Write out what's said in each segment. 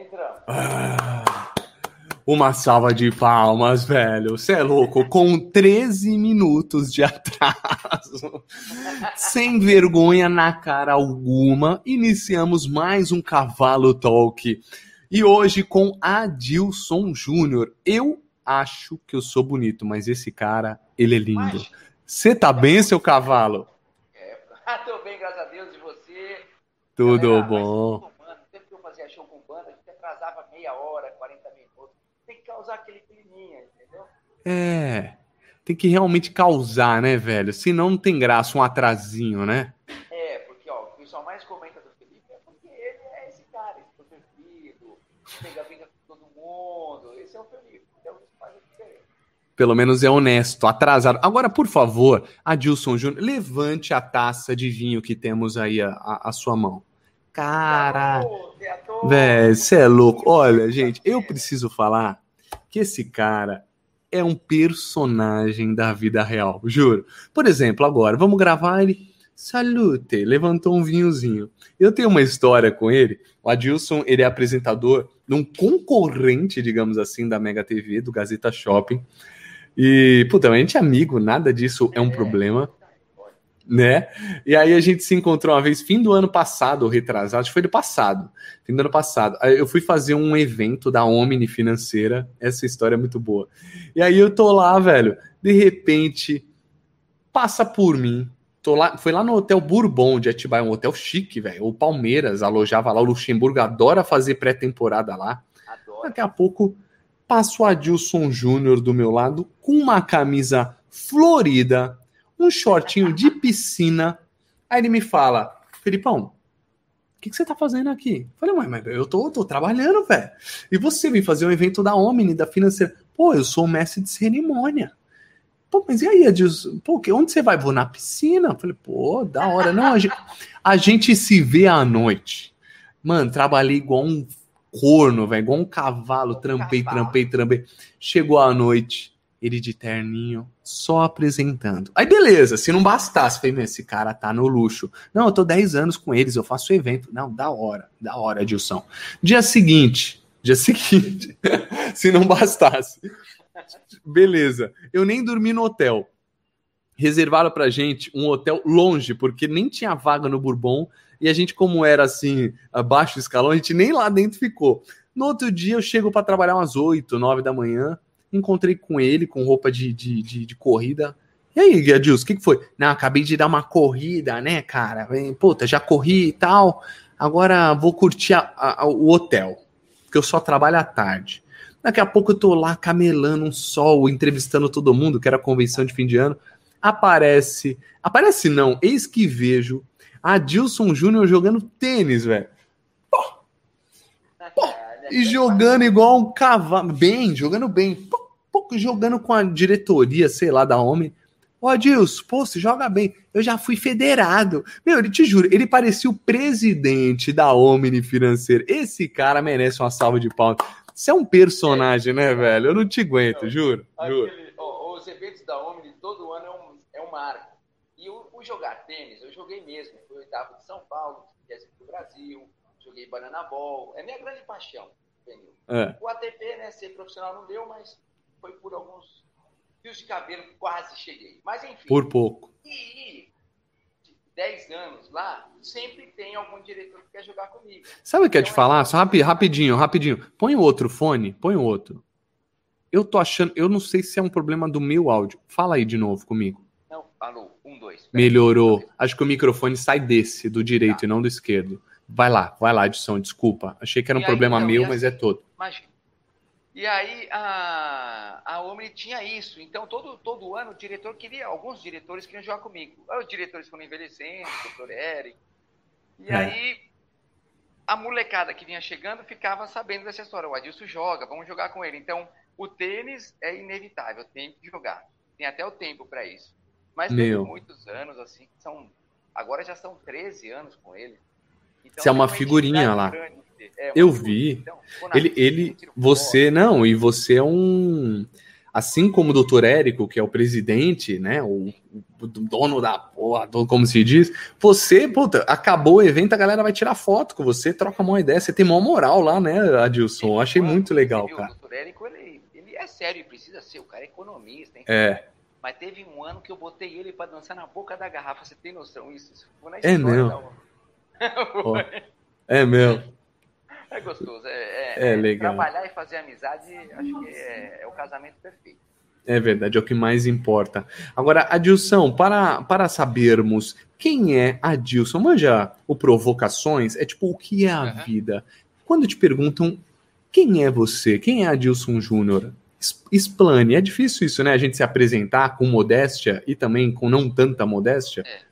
Entramos. Ah, uma salva de palmas, velho. Você é louco. Com 13 minutos de atraso, sem vergonha na cara alguma, iniciamos mais um Cavalo Talk. E hoje com Adilson Júnior. Eu acho que eu sou bonito, mas esse cara, ele é lindo. Você tá bem, seu cavalo? É, tô bem, graças a Deus, e você? Tudo Galera, bom. sempre que eu fazia show com banda, a gente atrasava meia hora, 40 minutos. Tem que causar aquele climinha, entendeu? É, tem que realmente causar, né, velho? Senão não tem graça um atrasinho, né? É, porque, ó, o pessoal mais comenta do Felipe é porque ele é esse cara, esse introvertido, pega a vida com todo mundo, esse é o Felipe. Então, isso faz a diferença pelo menos é honesto, atrasado. Agora, por favor, Adilson Júnior, levante a taça de vinho que temos aí à, sua mão. Cara, velho, você é louco. Olha, gente, eu preciso falar que esse cara é um personagem da vida real, juro. Por exemplo, agora, vamos gravar ele. Salute, levantou um vinhozinho. Eu tenho uma história com ele. O Adilson, ele é apresentador num concorrente, digamos assim, da Mega TV, do Gazeta Shopping. E, puta, a gente é amigo, nada disso é um problema, né? E aí a gente se encontrou uma vez, fim do ano passado, ou retrasado, acho que foi do passado, fim do ano passado. Eu fui fazer um evento da Omni Financeira, essa história é muito boa. E aí eu tô lá, velho, de repente, passa por mim, Tô lá, foi lá no Hotel Bourbon de Atibaia, um hotel chique, velho. O Palmeiras alojava lá, o Luxemburgo adora fazer pré-temporada lá. Adoro. Daqui a pouco Passo o Adilson Júnior do meu lado com uma camisa florida, um shortinho de piscina. Aí ele me fala, Felipão, o que, que, você tá fazendo aqui? Eu falei, mas eu tô, tô trabalhando, velho. E você vem fazer um evento da Omni, da financeira. Pô, eu sou o mestre de cerimônia. Pô, mas e aí, Adilson? Pô, onde você vai? Vou na piscina. Eu falei, pô, da hora. Não, a gente, a gente se vê à noite. Mano, trabalhei igual um corno, velho, igual um cavalo, trampei, cavalo. trampei, trampei. Chegou a noite, ele de terninho, só apresentando. Aí beleza, se não bastasse, falei, esse cara tá no luxo. Não, eu tô 10 anos com eles, eu faço evento. Não, da hora, da hora, Dilson. Dia seguinte, dia seguinte, se não bastasse. Beleza, eu nem dormi no hotel. Reservaram pra gente um hotel longe, porque nem tinha vaga no Bourbon e a gente, como era assim, abaixo escalão, a gente nem lá dentro ficou. No outro dia, eu chego para trabalhar umas 8, 9 da manhã, encontrei com ele, com roupa de, de, de, de corrida. E aí, Adilson, o que, que foi? Não, acabei de dar uma corrida, né, cara? Puta, já corri e tal. Agora vou curtir a, a, o hotel, porque eu só trabalho à tarde. Daqui a pouco eu tô lá camelando um sol, entrevistando todo mundo, que era a convenção de fim de ano. Aparece, aparece não, eis que vejo Adilson Júnior jogando tênis, velho. Pô, pô, e jogando igual um cavalo. Bem, jogando bem. Pô, pô, jogando com a diretoria, sei lá, da Homem. Ô, Adilson, pô, você joga bem. Eu já fui federado. Meu, ele te juro, ele parecia o presidente da Omni Financeira. Esse cara merece uma salva de palmas. Você é um personagem, né, velho? Eu não te aguento, juro. Aquele, juro. Ó, os eventos da Omni todo ano é um, é um marco. E o, o jogar tênis, eu joguei mesmo oitavo de São Paulo, décimo do Brasil, joguei Banana Ball. É minha grande paixão, É. O ATP, né, ser profissional não deu, mas foi por alguns fios de cabelo quase cheguei. Mas enfim. Por pouco. E 10 anos lá, sempre tem algum diretor que quer jogar comigo. Sabe o que eu ia te então, falar? É Só rapidinho, rapidinho. Põe outro fone, põe outro. Eu tô achando, eu não sei se é um problema do meu áudio. Fala aí de novo comigo. Não, alô. Um, dois. Melhorou. Acho que o microfone sai desse, do direito tá. e não do esquerdo. Vai lá, vai lá, edição, desculpa. Achei que era um problema então, meu, mas é todo. Imagina. E aí a, a Omni tinha isso. Então, todo, todo ano o diretor queria, alguns diretores queriam jogar comigo. Os diretores foram envelhecendo, o doutor Eric. E é. aí a molecada que vinha chegando ficava sabendo dessa história. O Adilson joga, vamos jogar com ele. Então, o tênis é inevitável, tem que jogar. Tem até o tempo para isso. Mas Meu. muitos anos, assim, são. Agora já são 13 anos com ele. Então, Você é uma figurinha lá. É, eu vi. Então, ele, ele, você, não, e você é um. Assim como o doutor Érico, que é o presidente, né? O, dono da porra, como se diz. Você, puta, acabou o evento, a galera vai tirar foto com você, troca uma ideia. Você tem uma moral lá, né, Adilson? Achei muito legal, cara. O doutor Érico, ele, ele é sério, ele precisa ser, o cara é economista, hein? É. Mas teve um ano que eu botei ele para dançar na boca da garrafa. Você tem noção isso? Isso é meu. oh, é meu. É gostoso. É, é, é, legal. Trabalhar e fazer amizade, acho que é, é, o casamento perfeito. É verdade, é o que mais importa. Agora, Adilson, para, para sabermos quem é Adilson, manja o Provocações, é tipo, o que é a uhum. vida? Quando te perguntam quem é você, quem é Adilson Júnior, explane. É difícil isso, né? A gente se apresentar com modéstia e também com não tanta modéstia. É.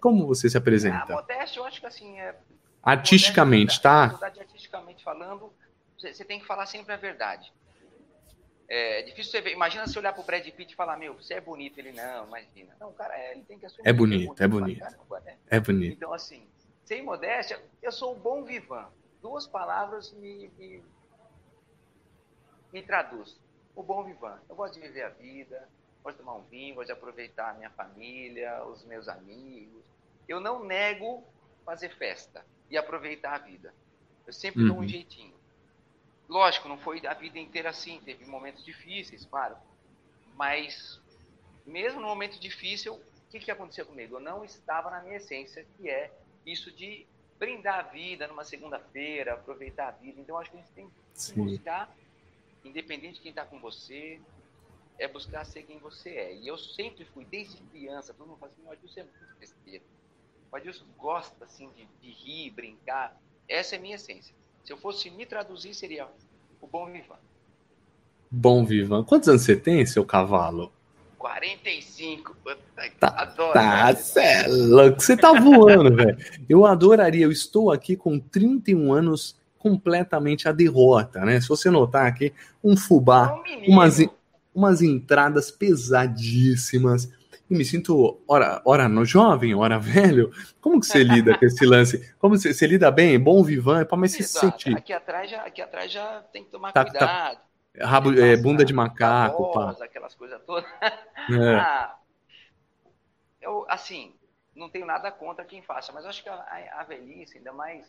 é. Como você se apresenta? A modéstia, eu acho que assim, é Artisticamente, tá? Verdade, artisticamente falando, você tem que falar sempre a verdade. É difícil você ver. Imagina se olhar pro Brad Pitt e falar, meu, você é bonito. Ele, não, imagina. Não, cara, é, ele tem que assumir. É bonito, é bonito. É bonito. né? é bonito. Então, assim, sem modéstia, eu sou um bom vivan. Duas palavras me, me, me traduz. O bom vivan. Eu gosto de viver a vida, gosto de tomar um vinho, gosto de aproveitar a minha família, os meus amigos. Eu não nego fazer festa e aproveitar a vida. Eu sempre uhum. dou um uhum. jeitinho. Lógico, não foi a vida inteira assim, teve momentos difíceis, claro. Mas, mesmo no momento difícil, o que, que aconteceu comigo? Eu não estava na minha essência, que é isso de brindar a vida numa segunda-feira, aproveitar a vida. Então, acho que a gente tem que Sim. buscar, independente de quem está com você, é buscar ser quem você é. E eu sempre fui, desde criança, todo mundo fala assim, olha, você é muito besteira. O Adilson gosta assim de, de rir, brincar. Essa é a minha essência. Se eu fosse me traduzir, seria o bom vivan. Bom vivan. Quantos anos você tem, seu cavalo? 45. Tá, Adoro. Tá, cê é louco. Você tá voando, velho. Eu adoraria. Eu estou aqui com 31 anos completamente a derrota, né? Se você notar aqui, um fubá, um umas, umas entradas pesadíssimas e me sinto ora, ora no jovem, ora velho. Como que você lida com esse lance? Como você, você lida bem? Bom vivan, para mais se sentir. Aqui atrás já, aqui atrás já tem que tomar tá, tá cuidado. Tá, rabo, é, bunda de macaco, pá. aquelas coisas todas. É. Ah, eu, assim, não tenho nada contra quem faça, mas acho que a, a velhice, ainda mais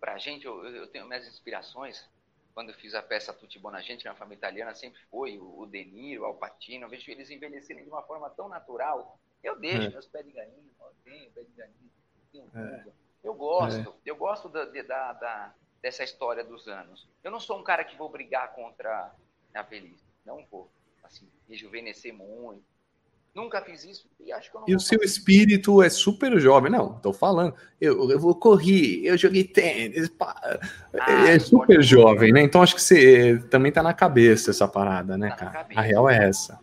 pra gente, eu, eu tenho minhas inspirações quando eu fiz a peça Tutti Bonagente, uma família italiana, sempre foi o, o De Niro, o Alpatino, eu vejo eles envelhecerem de uma forma tão natural. Eu deixo é. meus pés de galinha, tenho pé de galinha, tenho é. Eu gosto, é. eu gosto da, da, da, dessa história dos anos. Eu não sou um cara que vou brigar contra a velhice, não vou, assim, rejuvenescer muito, Nunca fiz isso e acho que eu não E o seu espírito é super jovem. Não, tô falando. Eu, eu vou correr, eu joguei tênis. Pá. Ah, é super jovem, né? Então acho que você também tá na cabeça essa parada, né, tá cara? A real é essa.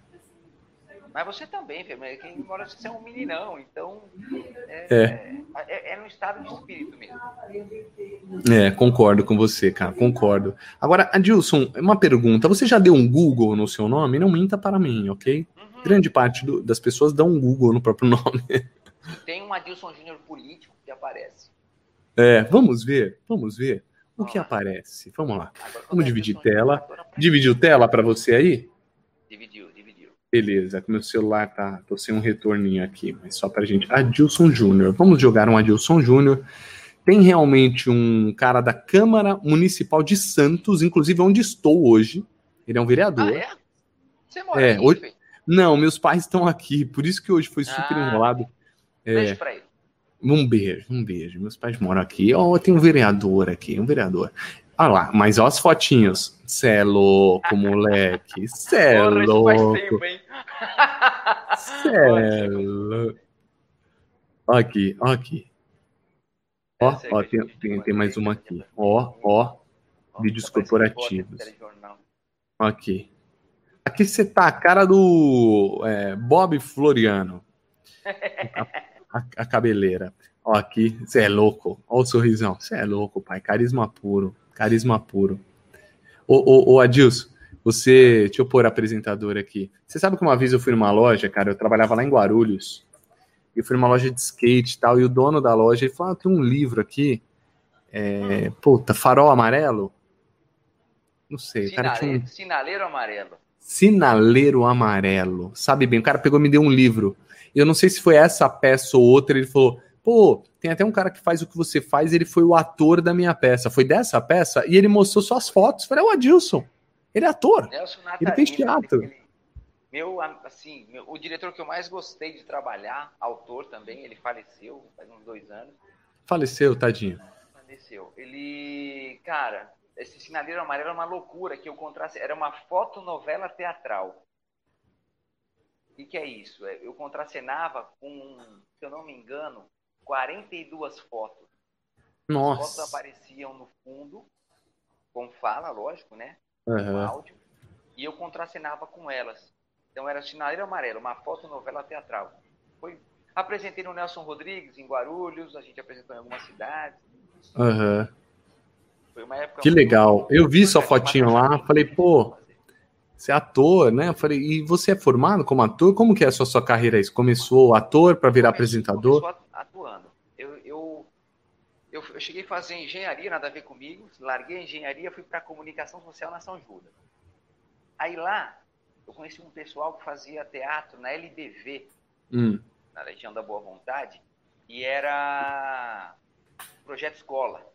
Mas você também, quem embora você é um meninão, então é, é. É, é no estado de espírito mesmo. É, concordo com você, cara, concordo. Agora, Adilson, uma pergunta. Você já deu um Google no seu nome? Não minta para mim, ok? Grande parte do, das pessoas dão um Google no próprio nome. Tem um Adilson Júnior político que aparece. É, vamos ver, vamos ver o que aparece. Vamos lá. Vamos dividir tela. Dividiu tela para você aí? Dividiu, dividiu. Beleza, meu celular tá, tô sem um retorninho aqui, mas só pra gente. Adilson Júnior. Vamos jogar um Adilson Júnior. Tem realmente um cara da Câmara Municipal de Santos, inclusive onde estou hoje. Ele é um vereador. Ah, é? Você mora é, aqui, hoje... Não, meus pais estão aqui, por isso que hoje foi super ah, enrolado. É, beijo pra ele. Um beijo, um beijo. Meus pais moram aqui. Ó, oh, tem um vereador aqui, um vereador. Olha lá, mas ó as fotinhos. Cê é louco, moleque. Cê é louco. Cê é louco. Ó aqui, ó aqui. Ó, ó, tem, tem, tem mais uma aqui. Ó, ó. Vídeos corporativos. Aqui. Aqui você tá a cara do é, Bob Floriano. A, a, a cabeleira. Ó, aqui, você é louco. Ó o sorrisão. Você é louco, pai. Carisma puro. Carisma puro. Ô, ô, ô, Adilson, você. Deixa eu pôr apresentador aqui. Você sabe que uma vez eu fui numa loja, cara, eu trabalhava lá em Guarulhos. E fui numa loja de skate e tal. E o dono da loja, ele falou: ah, tem um livro aqui. É, puta, farol amarelo? Não sei. Cara, tinha sinaleiro amarelo. Sinaleiro Amarelo. Sabe bem, o cara pegou e me deu um livro. Eu não sei se foi essa peça ou outra, ele falou: pô, tem até um cara que faz o que você faz, ele foi o ator da minha peça. Foi dessa peça? E ele mostrou suas fotos. Falei, é o Adilson. Ele é ator. Natalina, ele fez teatro. Ele, meu, assim, meu, o diretor que eu mais gostei de trabalhar, autor também, ele faleceu faz uns dois anos. Faleceu, tadinho. Faleceu. Ele, cara, esse Sinaleiro Amarelo era uma loucura que eu contrasse. Era uma fotonovela teatral. O que é isso? É, eu contracenava com, se eu não me engano, 42 fotos. Nossa. As fotos apareciam no fundo, com fala, lógico, né? Uhum. Com áudio. E eu contracenava com elas. Então era Sinaleiro Amarelo, uma fotonovela teatral. Foi, apresentei no Nelson Rodrigues, em Guarulhos, a gente apresentou em algumas cidades. Uhum. Foi uma época. Que legal. Eu vi sua fotinho lá, falei, pô, você é ator, né? Eu falei, e você é formado como ator? Como que é a sua, sua carreira aí? Você começou ator para virar apresentador? Atuando. Eu, eu, eu, eu, cheguei a fazer engenharia, nada a ver comigo. Larguei a engenharia, fui para comunicação social na São Judas. Aí lá, eu conheci um pessoal que fazia teatro na LBV, hum. na Legião da Boa Vontade, e era projeto escola.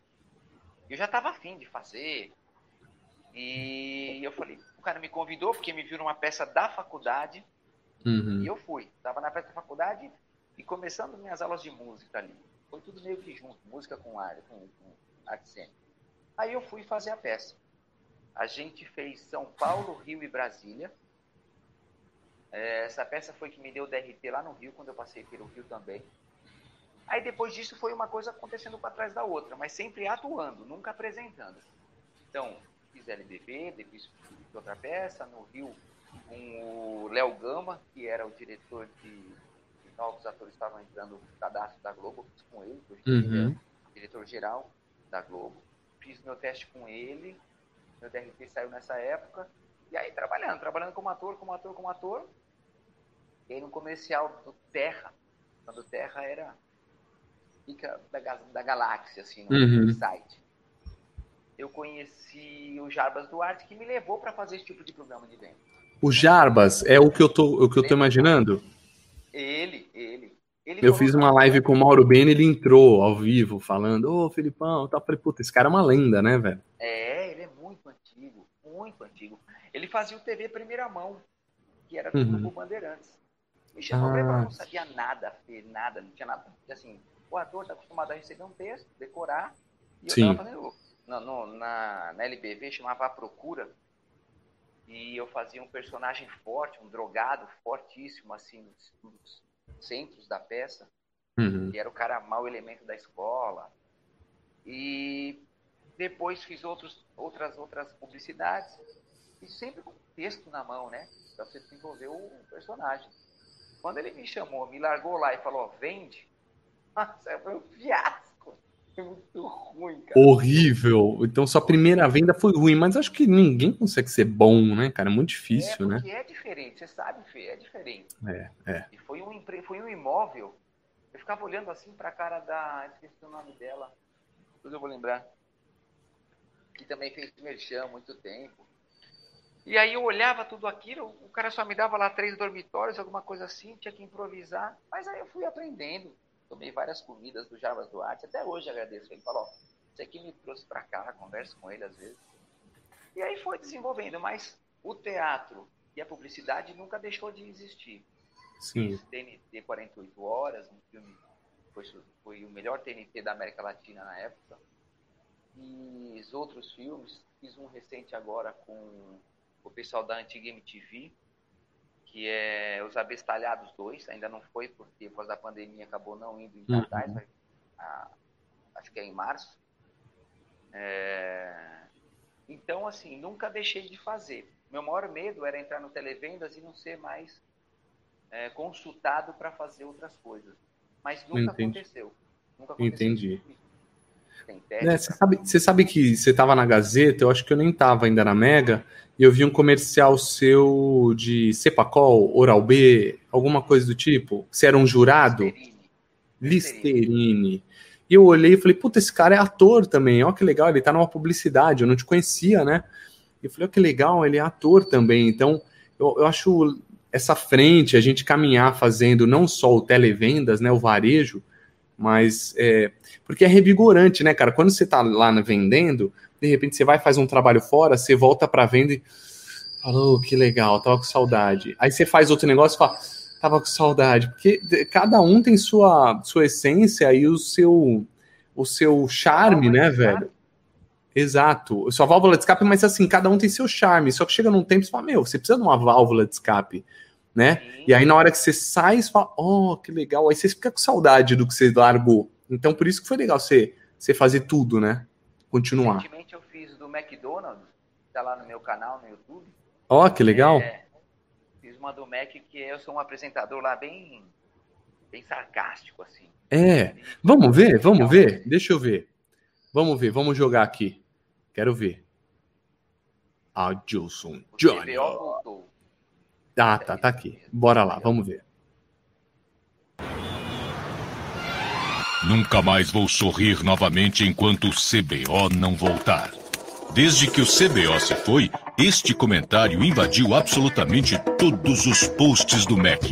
Eu já estava afim de fazer, e eu falei, o cara me convidou porque me viu numa peça da faculdade, uhum. e eu fui. Estava na peça da faculdade e começando minhas aulas de música ali. Foi tudo meio que junto, música com arte, com, com arte cênica. Aí eu fui fazer a peça. A gente fez São Paulo, Rio e Brasília. É, essa peça foi que me deu DRT lá no Rio, quando eu passei pelo Rio também. Aí depois disso foi uma coisa acontecendo para trás da outra, mas sempre atuando, nunca apresentando. Então, fiz LBV, depois fiz outra peça, no Rio com o Léo Gama, que era o diretor de, novos atores estavam entrando no cadastro da Globo, fiz com ele, hoje uhum. é diretor geral da Globo. Fiz meu teste com ele, meu DRT saiu nessa época, e aí trabalhando, trabalhando como ator, como ator, como ator, e aí no comercial do Terra, quando Terra era fica da, da galáxia, assim, no uhum. site. Eu conheci o Jarbas Duarte, que me levou para fazer esse tipo de programa de venda. O Jarbas é o que eu tô, o que eu tô imaginando? Ele, ele. ele eu fiz uma live com o Mauro Bene, ele entrou ao vivo falando, ô Felipão, tá, falei, puta, esse cara é uma lenda, né, velho? É, ele é muito antigo, muito antigo. Ele fazia o TV Primeira Mão, que era do uhum. Grupo Bandeirantes. Me chamou ah. não sabia nada, nada, não tinha nada. Assim, o ator está acostumado a receber um texto, decorar, e eu estava fazendo no, no, na, na LBV, chamava A Procura, e eu fazia um personagem forte, um drogado fortíssimo, assim, nos, nos centros da peça, uhum. que era o cara mau elemento da escola. E depois fiz outros, outras, outras publicidades, e sempre com texto na mão, né? Para você desenvolver o personagem. Quando ele me chamou, me largou lá e falou, vende, nossa, foi um fiasco. Foi muito ruim, cara. Horrível. Então sua primeira venda foi ruim, mas acho que ninguém consegue ser bom, né, cara? É muito difícil, é, né? é diferente, você sabe, Fê, é diferente. É, é. E foi um, foi um imóvel. Eu ficava olhando assim pra cara da. Esqueci o nome dela. Depois eu vou lembrar. Que também fez merchan há muito tempo. E aí eu olhava tudo aquilo, o cara só me dava lá três dormitórios, alguma coisa assim, tinha que improvisar. Mas aí eu fui aprendendo. Tomei várias comidas do Jarbas Duarte, até hoje agradeço. Ele falou, você aqui me trouxe para cá, converso com ele às vezes. E aí foi desenvolvendo, mas o teatro e a publicidade nunca deixou de existir. Sim. TNT 48 Horas, um filme foi, foi o melhor TNT da América Latina na época. E os outros filmes, fiz um recente agora com o pessoal da antiga MTV, que é Os Abestalhados 2, ainda não foi porque por causa da pandemia acabou não indo em cartaz, uhum. a, acho que é em março. É, então, assim, nunca deixei de fazer. Meu maior medo era entrar no televendas e não ser mais é, consultado para fazer outras coisas. Mas nunca Entendi. aconteceu. Nunca aconteceu. Entendi. É, você, sabe, você sabe que você estava na Gazeta, eu acho que eu nem estava ainda na Mega, e eu vi um comercial seu de Cepacol, Oral B, alguma coisa do tipo. Você era um jurado? Listerine. Listerine. E eu olhei e falei, puta, esse cara é ator também, ó que legal, ele tá numa publicidade, eu não te conhecia, né? E eu falei, ó que legal, ele é ator também. Então, eu, eu acho essa frente, a gente caminhar fazendo não só o televendas, né, o varejo, mas é, porque é revigorante, né, cara? Quando você tá lá vendendo, de repente você vai faz um trabalho fora, você volta para venda e falou, oh, que legal, tava com saudade. Aí você faz outro negócio e fala, tava com saudade, porque cada um tem sua sua essência e o seu o seu charme, né, velho? Exato. Sua válvula de escape, mas assim, cada um tem seu charme. Só que chega num tempo e você fala, meu, você precisa de uma válvula de escape, né? Sim. E aí na hora que você sai, você fala, oh, que legal. Aí você fica com saudade do que você largou. Então por isso que foi legal você, você fazer tudo, né? Continuar. Recentemente eu fiz do McDonald's, tá lá no meu canal no YouTube. Ó, oh, que legal. É, fiz uma do Mac que eu sou um apresentador lá bem, bem sarcástico, assim. É. Vamos ver, vamos ver. Deixa eu ver. Vamos ver, vamos jogar aqui. Quero ver. Adilson Johnny. Ah, tá, tá aqui. Bora lá, vamos ver. Nunca mais vou sorrir novamente enquanto o CBO não voltar. Desde que o CBO se foi, este comentário invadiu absolutamente todos os posts do Mac.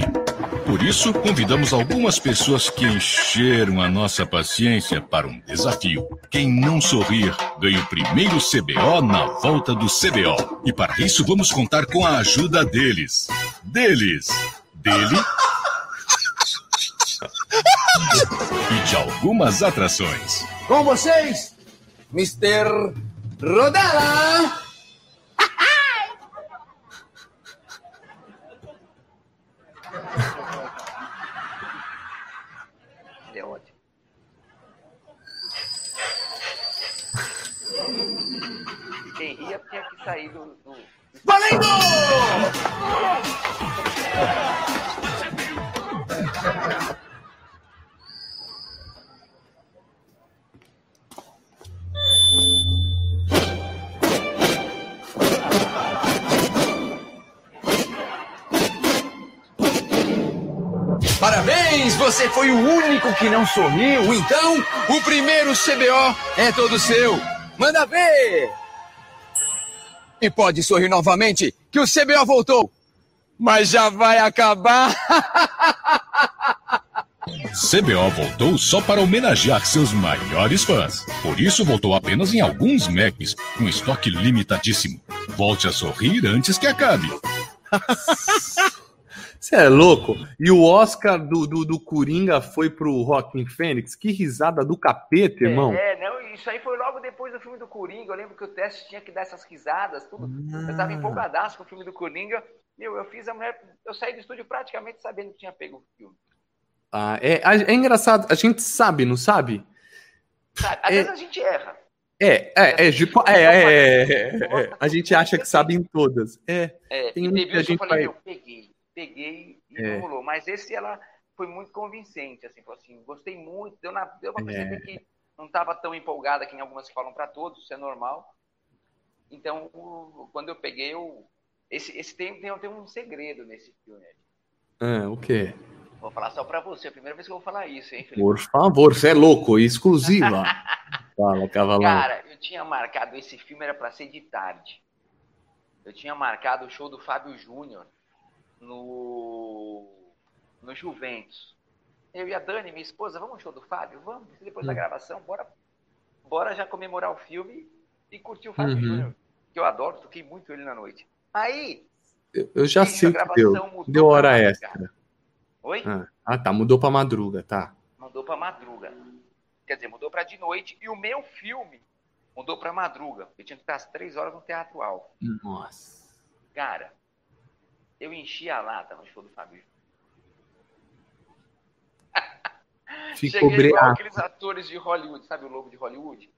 Por isso, convidamos algumas pessoas que encheram a nossa paciência para um desafio. Quem não sorrir ganha o primeiro CBO na volta do CBO. E para isso, vamos contar com a ajuda deles. Deles. Dele. e de algumas atrações. Com vocês, Mr. Rodela! quem ria tinha que sair do. do... Valendo! Parabéns, você foi o único que não sorriu. Então, o primeiro CBO é todo seu. Manda ver! E pode sorrir novamente, que o CBO voltou. Mas já vai acabar. CBO voltou só para homenagear seus maiores fãs. Por isso voltou apenas em alguns Macs, com estoque limitadíssimo. Volte a sorrir antes que acabe. Você é louco? E o Oscar do, do, do Coringa foi pro Rockin' Fênix? Que risada do capeta, irmão. É, não, isso aí foi logo depois do filme do Coringa. Eu lembro que o teste tinha que dar essas risadas, tudo. Ah. Eu tava empolgadaço com o filme do Coringa. Meu, eu fiz a mulher. Eu saí do estúdio praticamente sabendo que tinha pego o filme. Ah, é, é engraçado, a gente sabe, não sabe? Sabe, às é, vezes a gente erra. É, é, é, tipo, é, é, é, a gente acha que sabe em todas. É, é tem um que a gente eu falei, vai... eu peguei peguei e é. rolou. Mas esse ela foi muito convincente, assim, falou assim, gostei muito, deu, na, deu pra perceber é. que não estava tão empolgada que nem algumas falam para todos, isso é normal. Então, o, quando eu peguei, eu, esse, esse tem, tem, tem um segredo nesse filme. Ah, o quê? Vou falar só para você, é a primeira vez que eu vou falar isso, hein, Felipe? Por favor, você é louco, exclusiva. Fala, cavalão. Cara, eu tinha marcado esse filme, era para ser de tarde. Eu tinha marcado o show do Fábio Júnior no, no Juventus. Eu e a Dani, minha esposa, vamos ao show do Fábio? Vamos, depois da hum. gravação, bora, bora já comemorar o filme e curtir o Fábio uhum. Júnior, que eu adoro, toquei muito ele na noite. Aí. Eu, eu já sei que deu. Deu hora extra. Oi? Ah, ah, tá, mudou pra madruga, tá. Mudou pra madruga. Quer dizer, mudou pra de noite e o meu filme mudou pra madruga. Eu tinha que estar às três horas no Teatro Alto. Nossa. Cara, eu enchi a lata no show do Fábio. Ficou cheguei igual aqueles atores de Hollywood, sabe o lobo de Hollywood?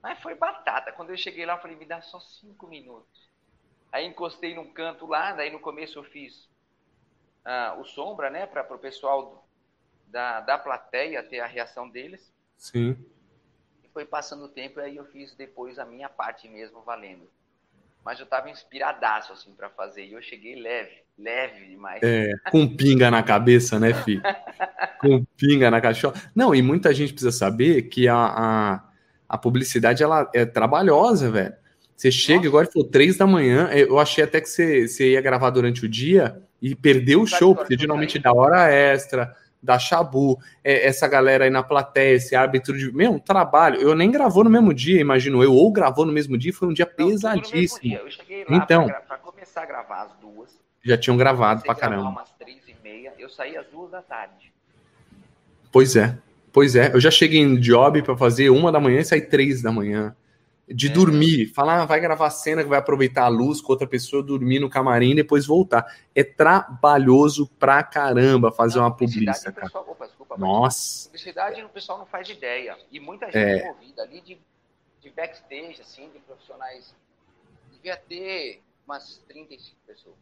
Mas foi batata. Quando eu cheguei lá, eu falei, me dá só cinco minutos. Aí encostei num canto lá, daí no começo eu fiz ah, o sombra, né, para o pessoal da, da plateia ter a reação deles. Sim. E foi passando o tempo, aí eu fiz depois a minha parte mesmo valendo mas eu tava inspiradaço, assim, para fazer. E eu cheguei leve, leve demais. É, com pinga na cabeça, né, filho? com pinga na caixola. Não, e muita gente precisa saber que a, a, a publicidade, ela é trabalhosa, velho. Você chega Nossa. agora e falou três da manhã. Eu achei até que você, você ia gravar durante o dia e perdeu o show, porque geralmente dá hora extra, dá chabu, é, essa galera aí na plateia, esse árbitro de. Meu, um trabalho. Eu nem gravou no mesmo dia, imagino eu, ou gravou no mesmo dia, foi um dia Não, pesadíssimo. Dia. Eu cheguei lá então, pra, pra, começar a gravar às duas. Já tinham gravado pra caramba. umas três e meia, eu saí às duas da tarde. Pois é, pois é. Eu já cheguei em job para fazer uma da manhã e saí três da manhã. De é. dormir, falar, ah, vai gravar cena que vai aproveitar a luz com outra pessoa, dormir no camarim e depois voltar. É trabalhoso pra caramba fazer não, uma publicidade. Pessoal, opa, desculpa, Nossa. Publicidade o pessoal não faz ideia. E muita gente é. envolvida ali de, de backstage, assim, de profissionais. Devia ter umas 35 pessoas.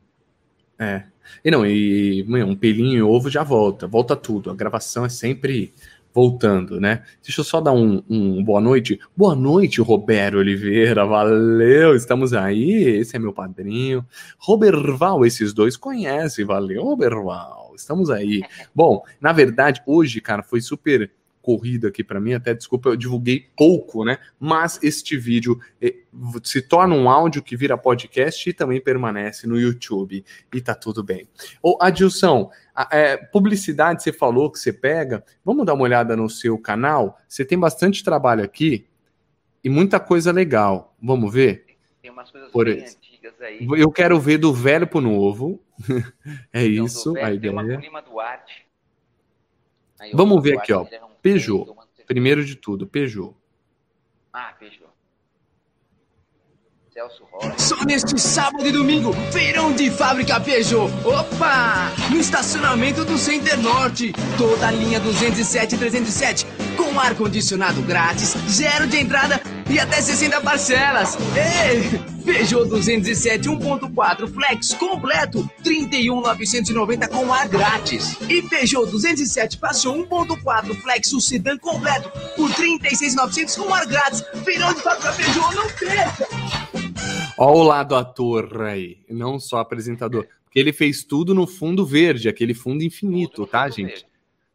É. E não, e um pelinho e ovo já volta, volta tudo. A gravação é sempre voltando, né? Deixa eu só dar um, um, boa noite. Boa noite, Roberto Oliveira. Valeu, estamos aí. Esse é meu padrinho. Roberval, esses dois conhecem. Valeu, Roberval. Estamos aí. Bom, na verdade, hoje, cara, foi super corrido aqui para mim, até desculpa, eu divulguei pouco, né? Mas este vídeo eh, se torna um áudio que vira podcast e também permanece no YouTube. E tá tudo bem. Ô, Adilson, a, é, publicidade você falou que você pega. Vamos dar uma olhada no seu canal? Você tem bastante trabalho aqui e muita coisa legal. Vamos ver? Tem umas coisas Por bem antigas aí. Eu quero ver do velho pro novo. é então, isso, a ideia. Tem uma Duarte. Aí, Vamos ver aqui, ó. Peugeot. Primeiro de tudo, Peugeot. Ah, Peugeot. Celso Rocha. Só neste sábado e domingo, feirão de fábrica Peugeot. Opa! No estacionamento do Center Norte. Toda a linha 207 e 307 com ar-condicionado grátis, zero de entrada e até 60 parcelas. Ei! Peugeot 207 1.4 Flex completo, 31.990 com ar grátis. E Peugeot 207 Passion 1.4 Flex o sedã completo por 36.900 com ar grátis. Feirão de fábrica Peugeot, não perca! Olha o lado ator aí, não só apresentador. Porque ele fez tudo no fundo verde, aquele fundo infinito, tá, gente? Verde.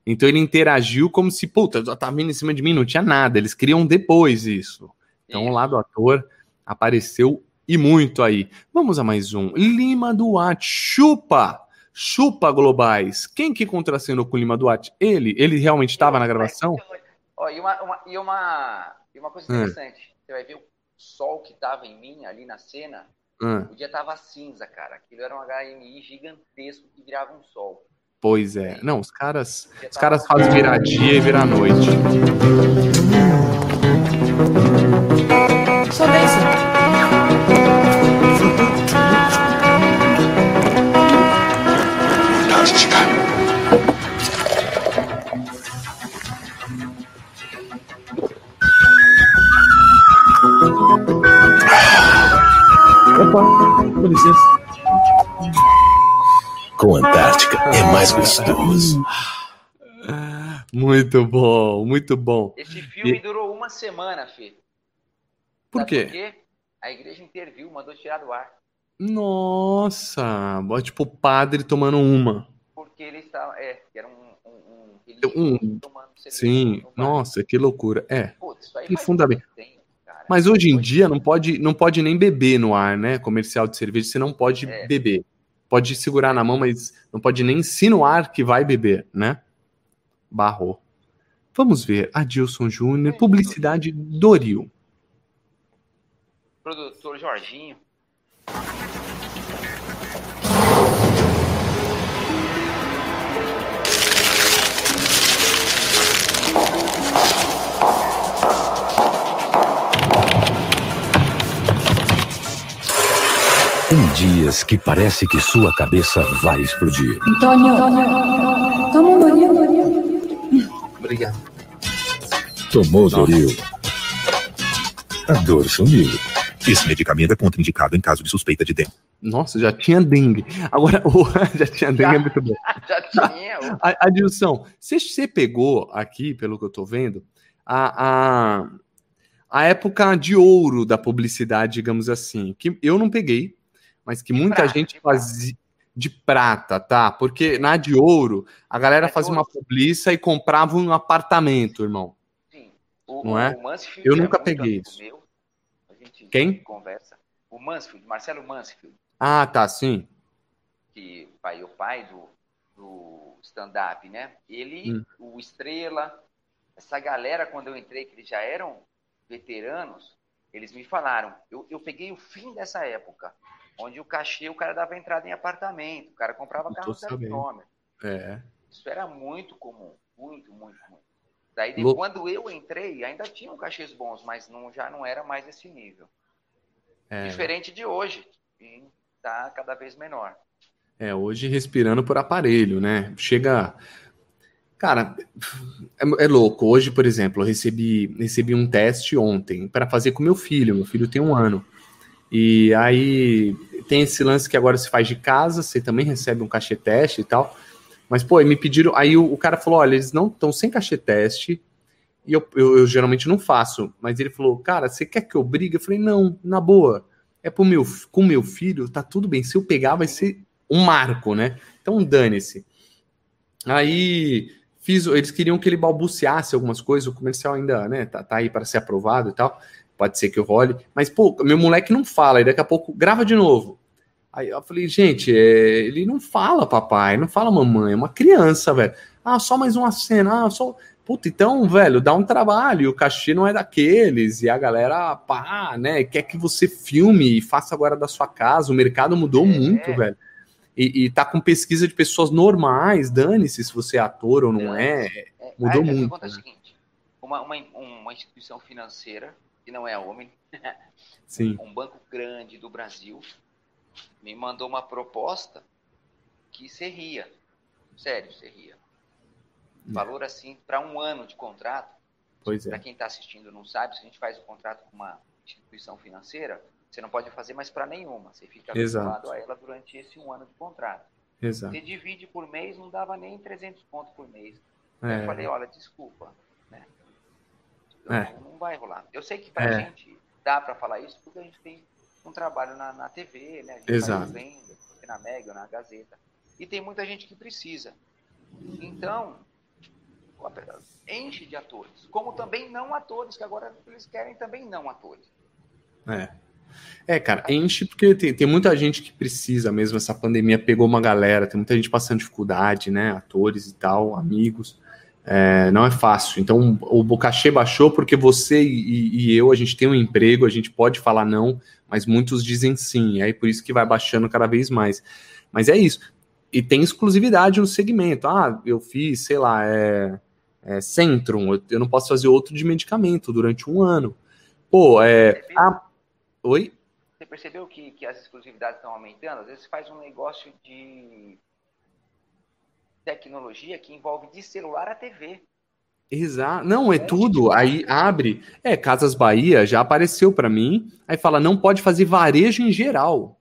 Então ele interagiu como se, puta, já tá vindo em cima de mim, não tinha nada. Eles criam depois isso. Então o lado ator apareceu e muito aí. Vamos a mais um. Lima Duarte, chupa! Chupa globais. Quem que contracenou com o Lima Duarte? Ele? Ele realmente estava na gravação? Ó, e, uma, uma, e, uma, e uma coisa interessante. Hum. Você vai ver o sol que tava em mim ali na cena. Hum. O dia tava cinza, cara. Aquilo era um HMI gigantesco que virava um sol. Pois é. Não, os caras, os caras fazem virar dia e virar noite. Só dessa. Opa, com licença com Antártica é mais gostoso. Muito bom, muito bom. Esse filme e... durou uma semana, Fê. Por quê? Porque a igreja interviu, mandou tirar do ar. Nossa, tipo o padre tomando uma. Porque ele estava, é, era um, um, um, um sim, nossa, que loucura. É, Putz, isso aí que fundamento. Mas hoje em dia não pode, não pode nem beber no ar, né? Comercial de cerveja, você não pode é. beber pode segurar na mão, mas não pode nem insinuar que vai beber, né? Barrou. Vamos ver. Adilson Júnior, publicidade Doril. Produtor Jorginho. Tem dias que parece que sua cabeça vai explodir. Antônio, toma um Doril. Obrigado. Tomou Doril. A dor sumiu. Esse medicamento é contraindicado em caso de suspeita de dengue. Nossa, já tinha dengue. Agora, oh, já tinha dengue, já, é muito bom. Já tinha. Adilson, você, você pegou aqui, pelo que eu tô vendo, a, a, a época de ouro da publicidade, digamos assim, que eu não peguei, mas que muita prata, gente fazia de prata, tá? Porque na de ouro, a galera é fazia uma publiça e comprava um apartamento, irmão. Sim. O, não é? eu nunca peguei isso. Meu, Quem? Conversa. O Mansfield, Marcelo Mansfield. Ah, tá, sim. Que pai, o pai do, do stand-up, né? Ele, hum. o Estrela, essa galera, quando eu entrei, que eles já eram veteranos, eles me falaram. Eu, eu peguei o fim dessa época, onde o cachê, o cara dava entrada em apartamento, o cara comprava carro zero. É. Isso era muito comum, muito, muito, muito. Daí, quando eu entrei, ainda tinham cachês bons, mas não, já não era mais esse nível. É. Diferente de hoje, está cada vez menor. É, hoje respirando por aparelho, né? Chega. Cara, é, é louco. Hoje, por exemplo, eu recebi, recebi um teste ontem para fazer com meu filho. Meu filho tem um ano. E aí tem esse lance que agora se faz de casa, você também recebe um cachê teste e tal. Mas, pô, me pediram. Aí o, o cara falou: olha, eles não estão sem cachê teste. E eu, eu, eu, geralmente não faço. Mas ele falou: cara, você quer que eu brigue? Eu falei: não, na boa. É pro meu, com meu filho, tá tudo bem. Se eu pegar, vai ser um marco, né? Então dane-se. Aí fiz, eles queriam que ele balbuciasse algumas coisas, o comercial ainda, né, tá, tá aí para ser aprovado e tal. Pode ser que eu role, mas pô, meu moleque não fala, e daqui a pouco grava de novo. Aí eu falei, gente, é, ele não fala papai, não fala mamãe, é uma criança, velho. Ah, só mais uma cena, ah, só. Puta, então, velho, dá um trabalho, o cachê não é daqueles, e a galera, pá, né, quer que você filme e faça agora da sua casa, o mercado mudou é, muito, é. velho e, e tá com pesquisa de pessoas normais, dane-se se você é ator ou não é. é mudou é, muito. Né? o seguinte: uma, uma, uma, instituição financeira, que não é a Homem, Sim. um banco grande do Brasil, me mandou uma proposta que você ria. Sério, você ria. Valor assim, para um ano de contrato. Pois é. Para quem está assistindo não sabe, se a gente faz o contrato com uma instituição financeira, você não pode fazer mais para nenhuma. Você fica vinculado a ela durante esse um ano de contrato. Exato. Você divide por mês, não dava nem 300 pontos por mês. É. Eu falei, olha, desculpa, né? É. Não, vai rolar. Eu sei que para a é. gente dá para falar isso porque a gente tem um trabalho na, na TV, né? A gente Exato. venda, na Mega, na Gazeta. E tem muita gente que precisa. Então, enche de atores. Como também não atores, que agora eles querem também não atores. É. É, cara, enche porque tem, tem muita gente que precisa mesmo. Essa pandemia pegou uma galera, tem muita gente passando dificuldade, né? Atores e tal, amigos. É, não é fácil. Então, o cachê baixou porque você e, e, eu, a gente tem um emprego, a gente pode falar não, mas muitos dizem sim. E aí por isso que vai baixando cada vez mais. Mas é isso. E tem exclusividade no segmento. Ah, eu fiz, sei lá, é, é Centrum, eu, eu não posso fazer outro de medicamento durante um ano. Pô, é. Ah, oi? Você percebeu que, que as exclusividades estão aumentando? Às vezes faz um negócio de tecnologia que envolve de celular a TV. Exato. Não, é tudo. Aí abre. É, Casas Bahia já apareceu para mim. Aí fala, não pode fazer varejo em geral.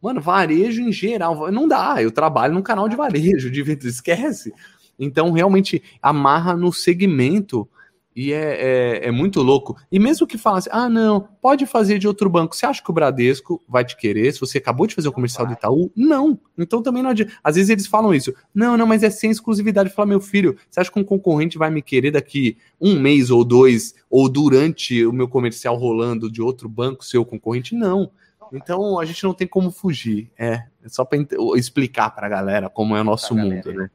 Mano, varejo em geral. Não dá. Eu trabalho num canal de varejo, de esquece. Então, realmente, amarra no segmento e é, é, é, muito louco. E mesmo que falasse, ah, não, pode fazer de outro banco. Você acha que o Bradesco vai te querer? Se você acabou de fazer o comercial do Itaú? Não. Então também não adianta. Às vezes eles falam isso. Não, não, mas é sem exclusividade. Fala, meu filho, você acha que um concorrente vai me querer daqui um mês ou dois, ou durante o meu comercial rolando de outro banco, seu concorrente? Não. Então a gente não tem como fugir. É, é só para explicar para a galera como é o nosso mundo, né?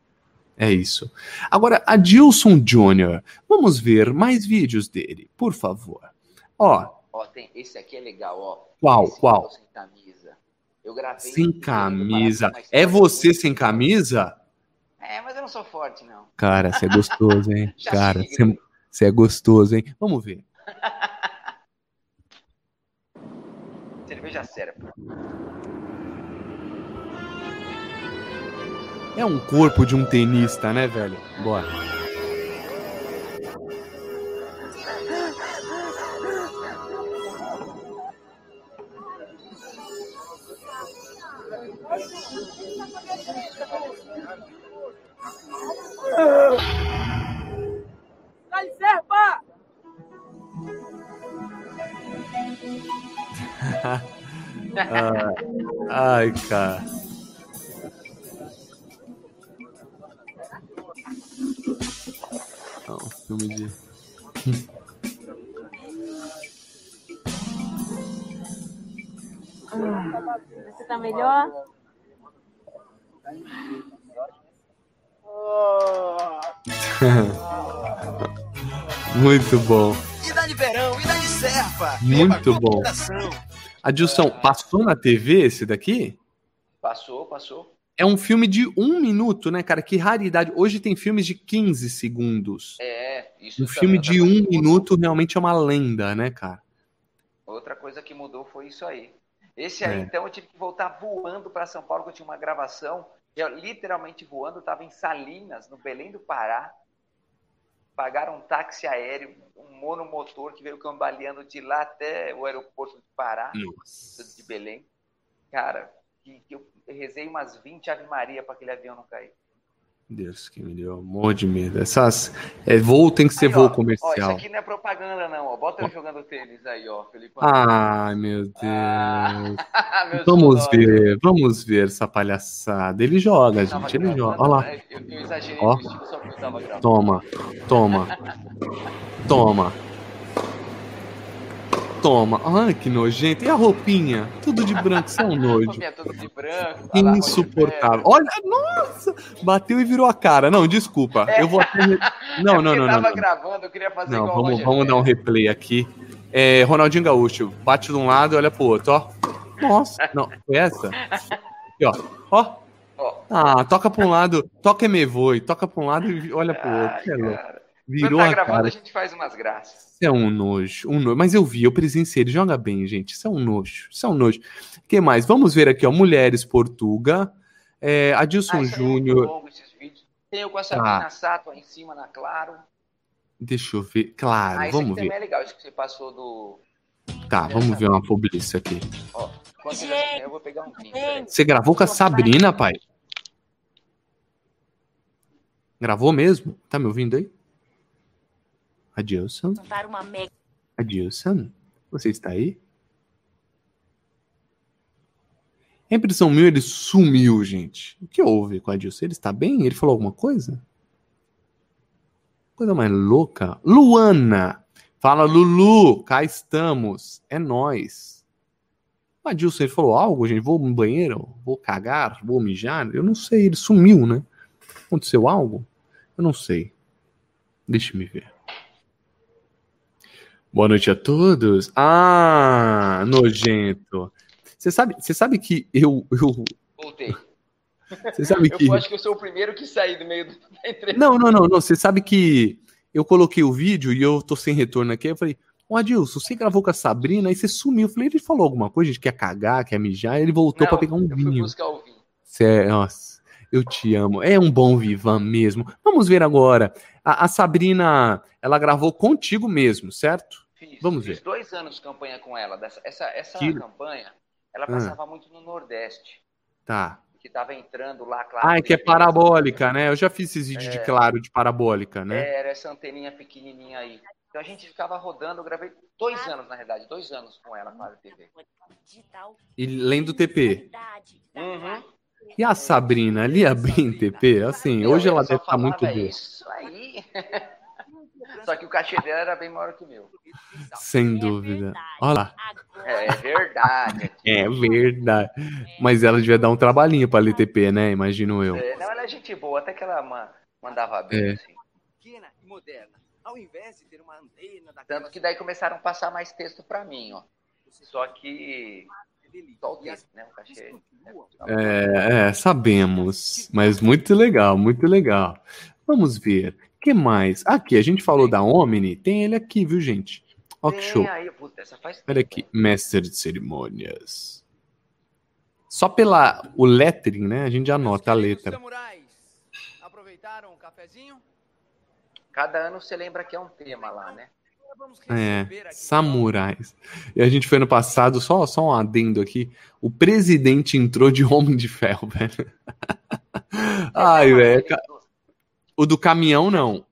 É isso. Agora, Adilson Jr., vamos ver mais vídeos dele, por favor. Ó. Ó, tem, esse aqui é legal, ó. Qual, esse qual? Sem camisa. Eu gravei. Sem camisa. É você sem camisa? É, mas eu não sou forte, não. Cara, você é gostoso, hein? Cara, você, você é gostoso, hein? Vamos ver. Cerveja séria, pô. É um corpo de um tenista, né, velho? Bora. Ah, ai, cara. Muito bom. Ida de verão, ida de serpa. Muito bom. Adilson, passou na TV esse daqui? Passou, passou. É um filme de um minuto, né, cara? Que raridade. Hoje tem filmes de 15 segundos. É, isso Um filme também, de um minuto realmente é uma lenda, né, cara? Outra coisa que mudou foi isso aí. Esse aí, É. então, eu tive que voltar voando para São Paulo, que eu tinha uma gravação. Eu, literalmente voando, eu estava em Salinas, no Belém do Pará. Pagaram um táxi aéreo, um monomotor que veio cambaleando de lá até o aeroporto de Pará, Nossa. de Belém. Cara, que, que eu rezei umas 20 Ave Maria para aquele avião não cair. Deus que me deu amor de medo. Essas. É, voo tem que ser Aí, voo ó, Ó, isso comercial. aqui não é propaganda, não. Ó. Bota eu jogando tênis aí, ó, Felipe. Ai, meu Deus. Meu Vamos xodó. ver, vamos ver essa palhaçada. Ele joga, Eu gente, ele joga. Olha lá. né? Eu, eu exagerei Ó. Toma, toma, toma. Toma. Ai, que nojento. E a roupinha? Tudo de branco, isso é um nojo. Toda de branco. tá lá, Insuportável. Olha, nossa! Bateu e virou a cara. Não, desculpa. Eu vou até. Não, É não, não, não. tava não. gravando, eu queria fazer Não, vamos, vamos dar um replay aqui. É, Ronaldinho Gaúcho, bate de um lado e olha pro outro, ó. Nossa, não, foi essa? Aqui, ó. Ó. Ó. Ah, toca pra um lado, toca e me voe, toca pra um lado e olha pro outro. Ai, Virou Quando tá a gravando, cara. a gente faz umas graças. Isso é um nojo, um nojo. Mas eu vi, eu presenciei, ele joga bem, gente. Isso é um nojo, isso é um nojo. O que mais? Vamos ver aqui, ó. Mulheres Portuga, é, Adilson Ah, é Júnior. Tem eu com a Sabrina Tá. Sato aí em cima, na Claro. Deixa eu ver. Claro, ah, vamos ver. é legal, isso que você passou do... Tá, vamos ver uma publicidade aqui. Ó, assim, eu vou pegar um vinho. Você gravou com a Sabrina, pai? Gravou mesmo? Tá me ouvindo aí? Adilson? Adilson? Você está aí? A impressão minha, ele sumiu, gente. O que houve com o Adilson? Ele está bem? Ele falou alguma coisa? Coisa mais louca. Luana. Fala, Lulu. Cá estamos. É nós. O Adilson, ele falou algo, gente? Vou no banheiro? Vou cagar? Vou mijar? Eu não sei. Ele sumiu, né? Aconteceu algo? Eu não sei. Deixa me ver. Boa noite a todos. Ah, nojento. Você sabe, você sabe que eu, eu Voltei. você sabe que Eu acho que eu sou o primeiro que saí do meio da entrevista. Não, não, não, não, você sabe que eu coloquei o vídeo e eu tô sem retorno aqui, eu falei: "Ô Adilson, você gravou com a Sabrina e você sumiu". Eu falei: "Ele falou alguma coisa, a gente quer cagar, quer mijar". Ele voltou pra pegar um eu fui vinho. buscar o vinho. Cê- nossa, eu te amo. É um bom vivan mesmo. Vamos ver agora. A, a Sabrina, ela gravou contigo mesmo, certo? Fiz, Vamos fiz ver. dois anos campanha com ela. Dessa, essa essa Que- campanha, ela Ah. passava muito no Nordeste. Tá. Que tava entrando lá, claro. Ah, é que é parabólica, né? Eu já fiz esses vídeos de É. claro de parabólica, né? Era essa anteninha pequenininha aí. Então a gente ficava rodando, eu gravei dois anos, na verdade, dois anos com ela, Claro TV. E lendo TP. Uhum. E a Sabrina, lia bem TP? Assim, hoje ela deve estar muito falava boa. Isso aí. Só que o cachê dela era bem maior que o meu. Sem dúvida. Olha lá. É verdade. É verdade. Mas ela devia dar um trabalhinho pra ler TP, né? Imagino eu. É, não, ela é gente boa, até que ela ma- mandava bem, É. assim. Pequena e moderna. Ao invés de ter uma antena da Tanto que daí começaram a passar mais texto pra mim, ó. Só que. Só o texto, né? É, é, sabemos. Mas muito legal, muito legal. Vamos ver. O que mais? Aqui, a gente falou da Omni. Tem ele aqui, viu, gente? Ó que show. aí, puta, Olha aqui, mestre de cerimônias. Só pela o lettering, né? A gente já anota a letra. samurais. Aproveitaram o cafezinho? Cada ano você lembra que é um tema lá, né? Vamos É, aqui. samurais. E a gente foi no passado, só, só um adendo aqui. O presidente entrou de Homem de Ferro, velho. Ai, velho. O do caminhão, não.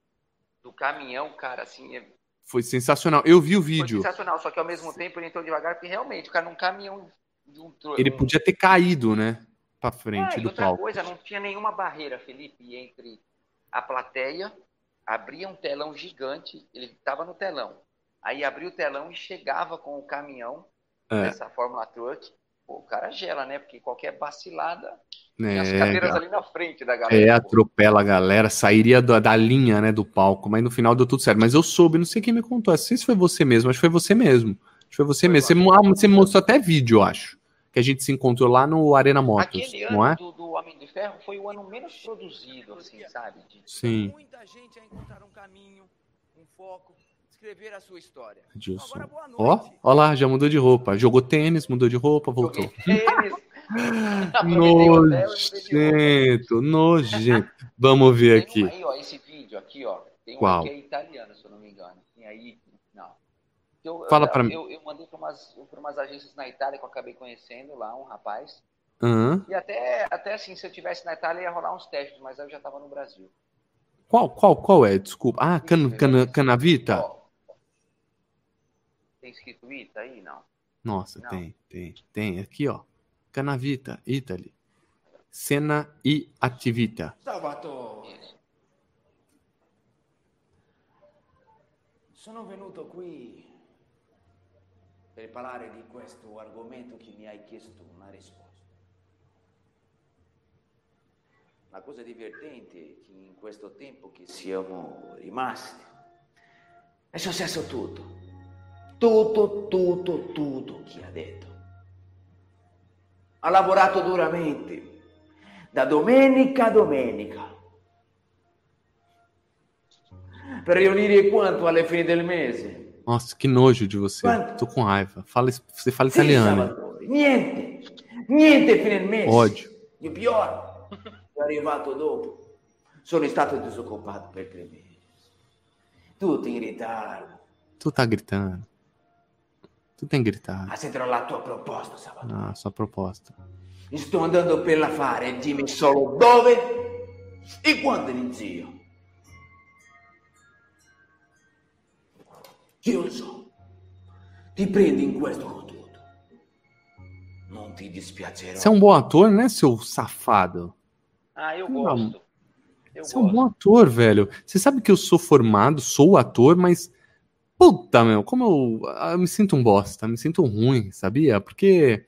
Do caminhão, cara, assim, é- Foi sensacional. Eu vi o foi vídeo. sensacional. Só que ao mesmo tempo ele entrou devagar, porque realmente, o cara num caminhão de um Ele podia ter caído, né? Pra Ah, frente e do outra palco. coisa, não tinha nenhuma barreira, Felipe, entre a plateia, abria um telão gigante, ele estava no telão. Aí abria o telão e chegava com o caminhão, É. dessa Fórmula Truck, pô, o cara gela, né? Porque qualquer vacilada, É, tem as cadeiras ali na frente da galera. É, atropela a galera, sairia da, da linha, né, do palco, mas no final deu tudo certo. Mas eu soube, não sei quem me contou, não sei se foi você mesmo, acho que foi você mesmo. Acho que foi você mesmo. Você, ah, você me mostrou até vídeo, eu acho, que a gente se encontrou lá no Arena Motos, Aquele não ano é? do, do Homem de Ferro foi o ano menos produzido, assim, sabe? De- Sim, Muita gente a encontrar um caminho, um foco, escrever a sua história. Agora, boa noite. Ó, ó lá, já mudou de roupa. Jogou tênis, mudou de roupa, voltou. Joguei tênis. Roupa. Nojento, nojento. Vamos ver um aqui. aí, ó, esse vídeo aqui, ó. Tem um Qual? que é italiano, se eu não me engano. Tem aí, não. Eu, Fala eu, mim. Eu, eu mandei para umas, pra umas agências na Itália que eu acabei conhecendo lá, um rapaz. Hã? E até, até assim, se eu tivesse na Itália ia rolar uns testes, mas eu já tava no Brasil. Qual, qual, qual é? Desculpa. Ah, can, can, Canavita? Ó, tem escrito Ita aí? Não. Nossa, Não. tem, tem, tem. Aqui, ó. Canavita, Italy. Cena e attività. Salvatore, sono venuto qui per parlare di questo argomento che mi hai chiesto una risposta. La cosa divertente è che in questo tempo che siamo rimasti è successo tutto. Tutto, tutto, tutto che ha detto. Ha lavorato duramente, da domenica a domenica, per riunire quanto alle fine del mese. Nossa, que nojo de você. Quanto? Tô com raiva. Fala, você fala italiano. Salvatore, niente, niente fine del mese. Odio. Di pior, è arrivato dopo. Sono stato disoccupato per tre mesi. Tutto in ritardo. Tu tá gritando. Tu tem gritado. Accetterò la tua proposta, Salvatore. Ah, sua proposta. Sto andando per la fare, dimmi solo dove e quando inizio. Io lo so, ti prendi in questo con tutto. Non ti dispiacerò. Você é um bom ator, né, seu safado? Ah, eu Não. gosto. Eu Você é um bom gosto. ator, velho. Você sabe que eu sou formado, sou ator, mas. Puta, meu, como eu, eu me sinto um bosta, me sinto ruim, sabia? Porque.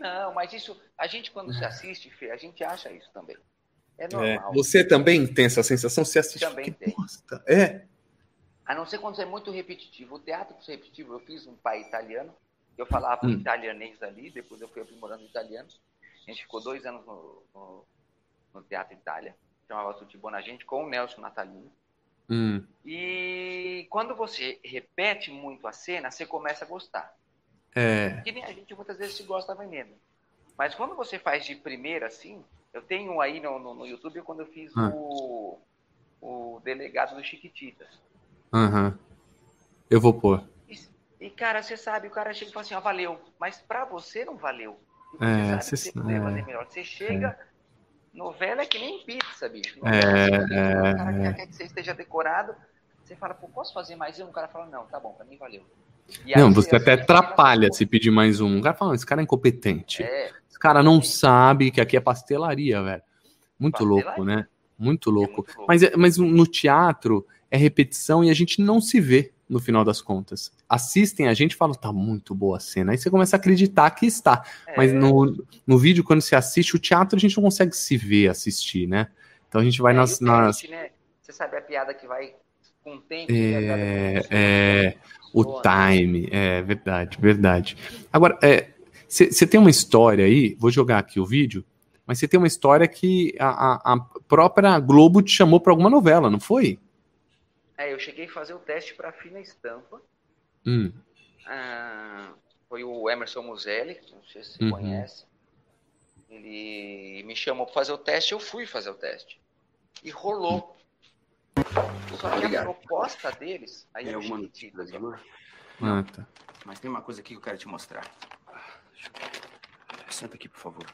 Não, mas isso, a gente quando se assiste, Fê, a gente acha isso também. É É, normal. você também tem essa sensação? Você assiste Também que tem. bosta. É. A não ser quando é muito repetitivo. O teatro por ser repetitivo, eu fiz um pai italiano, eu falava Hum. italianês ali, depois eu fui aprimorando italiano. A gente ficou dois anos no, no, no Teatro Itália, chamava Tutti Bonagente, com o Nelson Natalino. Hum, E quando você repete muito a cena, você começa a gostar. é. Que nem a gente muitas vezes se gosta vendendo. Mas quando você faz de primeira assim, eu tenho aí no, no, no YouTube quando eu fiz Ah. o, o delegado do Chiquititas. Aham. Eu vou pôr. E, e, cara, você sabe, o cara chega e fala assim, ó, valeu. Mas pra você não valeu. E É, você você- você poderia é. fazer melhor. Você chega, novela é que nem pizza, bicho. É, Novela, você- é, o cara é. quer que você esteja decorado. Você fala, pô, posso fazer mais um? O cara fala, não, tá bom, pra mim valeu. E Não, você até atrapalha se pedir mais um. O cara fala, "Não, esse cara é incompetente. É, Esse cara não sabe que aqui é pastelaria, velho. Muito Pastelaria. louco, né? Muito é louco. muito louco. Mas, é- mas no teatro é repetição e a gente não se vê no final das contas. Assistem a gente e falam, tá muito boa a cena. Aí você começa a acreditar que está. Mas É. no, no vídeo, quando você assiste o teatro, a gente não consegue se ver assistir, né? Então a gente vai É, nas. nas né? Você sabe a piada que vai com o tempo. É, é, o Boa, time, é verdade, verdade. Agora, você tem uma história aí, vou jogar aqui o vídeo, mas você tem uma história que a, a- a própria Globo te chamou para alguma novela, não foi? É, eu cheguei a fazer o teste para Fina Estampa. Hum, Ah, foi o Emerson Muselli, não sei se você Uhum. conhece. Ele me chamou para fazer o teste, eu fui fazer o teste. E rolou. Só que a proposta deles, aí Tem eu alguma notícia, ó. ah, tá. Mas tem uma coisa aqui que eu quero te mostrar. Senta aqui, por favor.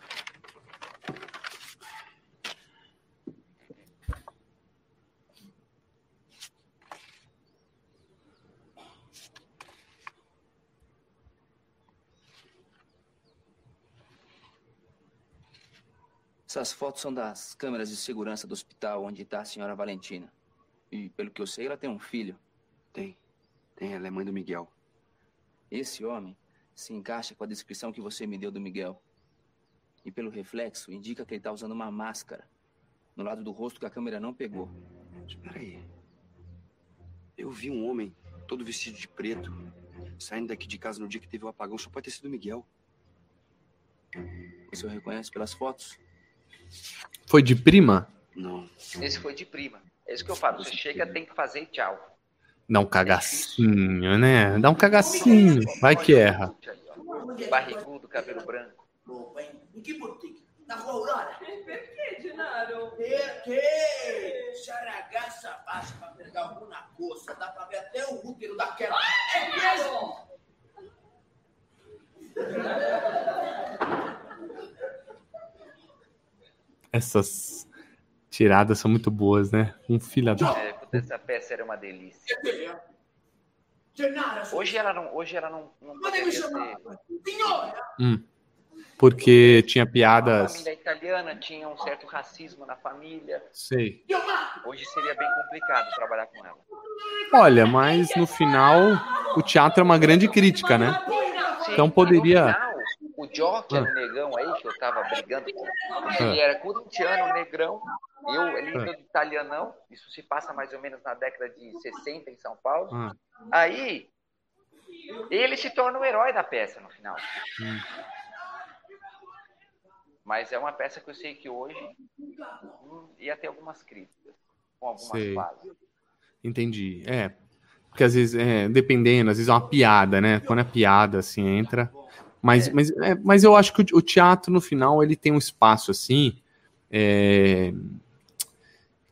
Essas fotos são das câmeras de segurança do hospital onde está a senhora Valentina. E, pelo que eu sei, ela tem um filho. Tem. Tem, ela é mãe do Miguel. Esse homem se encaixa com a descrição que você me deu do Miguel. E pelo reflexo, indica que ele tá usando uma máscara no lado do rosto que a câmera não pegou. Espera aí. Eu vi um homem todo vestido de preto saindo daqui de casa no dia que teve o apagão. Só pode ter sido o Miguel. Você o reconhece pelas fotos? Foi de prima? Não. Esse foi de prima. É isso que eu falo. Você chega, tem que fazer tchau. Dá um cagacinho, né? Dá um cagacinho. Vai que erra. Barrigudo, cabelo branco. Em que boutique? Na rua Aurora? Perché, Genaro? Perché se a ragazza baixa pra pegar alguma coisa, dá pra ver até o útero daquela. É mesmo? Essas tiradas são muito boas, né? Um filho da. É, essa peça era uma delícia. Hoje ela não, hoje ela não, não Podem me chamar. Senhora! Hum. Porque tinha A piadas. família italiana tinha um certo racismo na família. Sei. Hoje seria bem complicado trabalhar com ela. Olha, mas no final o teatro é uma grande crítica, né? Então poderia. Que era o negão aí, que eu tava brigando com. Ele era corintiano, negrão. Eu, ele Ah. era italianão. Isso se passa mais ou menos na década de 60 em São Paulo. Ah, Aí, ele se torna o herói da peça no final. hum. Mas é uma peça que eu sei que hoje hum, ia ter algumas críticas, com algumas Sei. Entendi. É. Porque às vezes, é, dependendo, às vezes é uma piada, né? Quando é piada, assim, entra. Mas, mas, é, mas eu acho que o, o teatro, no final, ele tem um espaço, assim, é,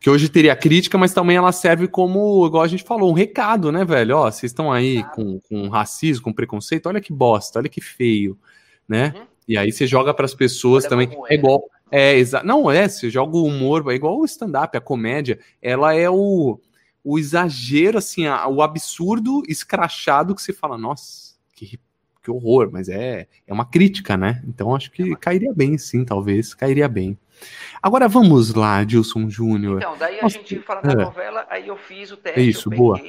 que hoje teria crítica, mas também ela serve como, igual a gente falou, um recado, né, velho? Ó, vocês estão aí com, com racismo, com preconceito, olha que bosta, olha que feio, né? Uhum. E aí você joga para as pessoas Olha também. É é. igual. É, exa não, é, você joga o humor, é igual o stand-up, a comédia, ela é o, o exagero, assim, a- o absurdo escrachado que você fala, nossa, que, que horror, mas é, é uma crítica, né? Então acho que cairia bem, sim, talvez, cairia bem. Agora vamos lá, Dilson Júnior. Então, daí a Nossa, gente falando da é. novela, aí eu fiz o teste, Isso, eu boa.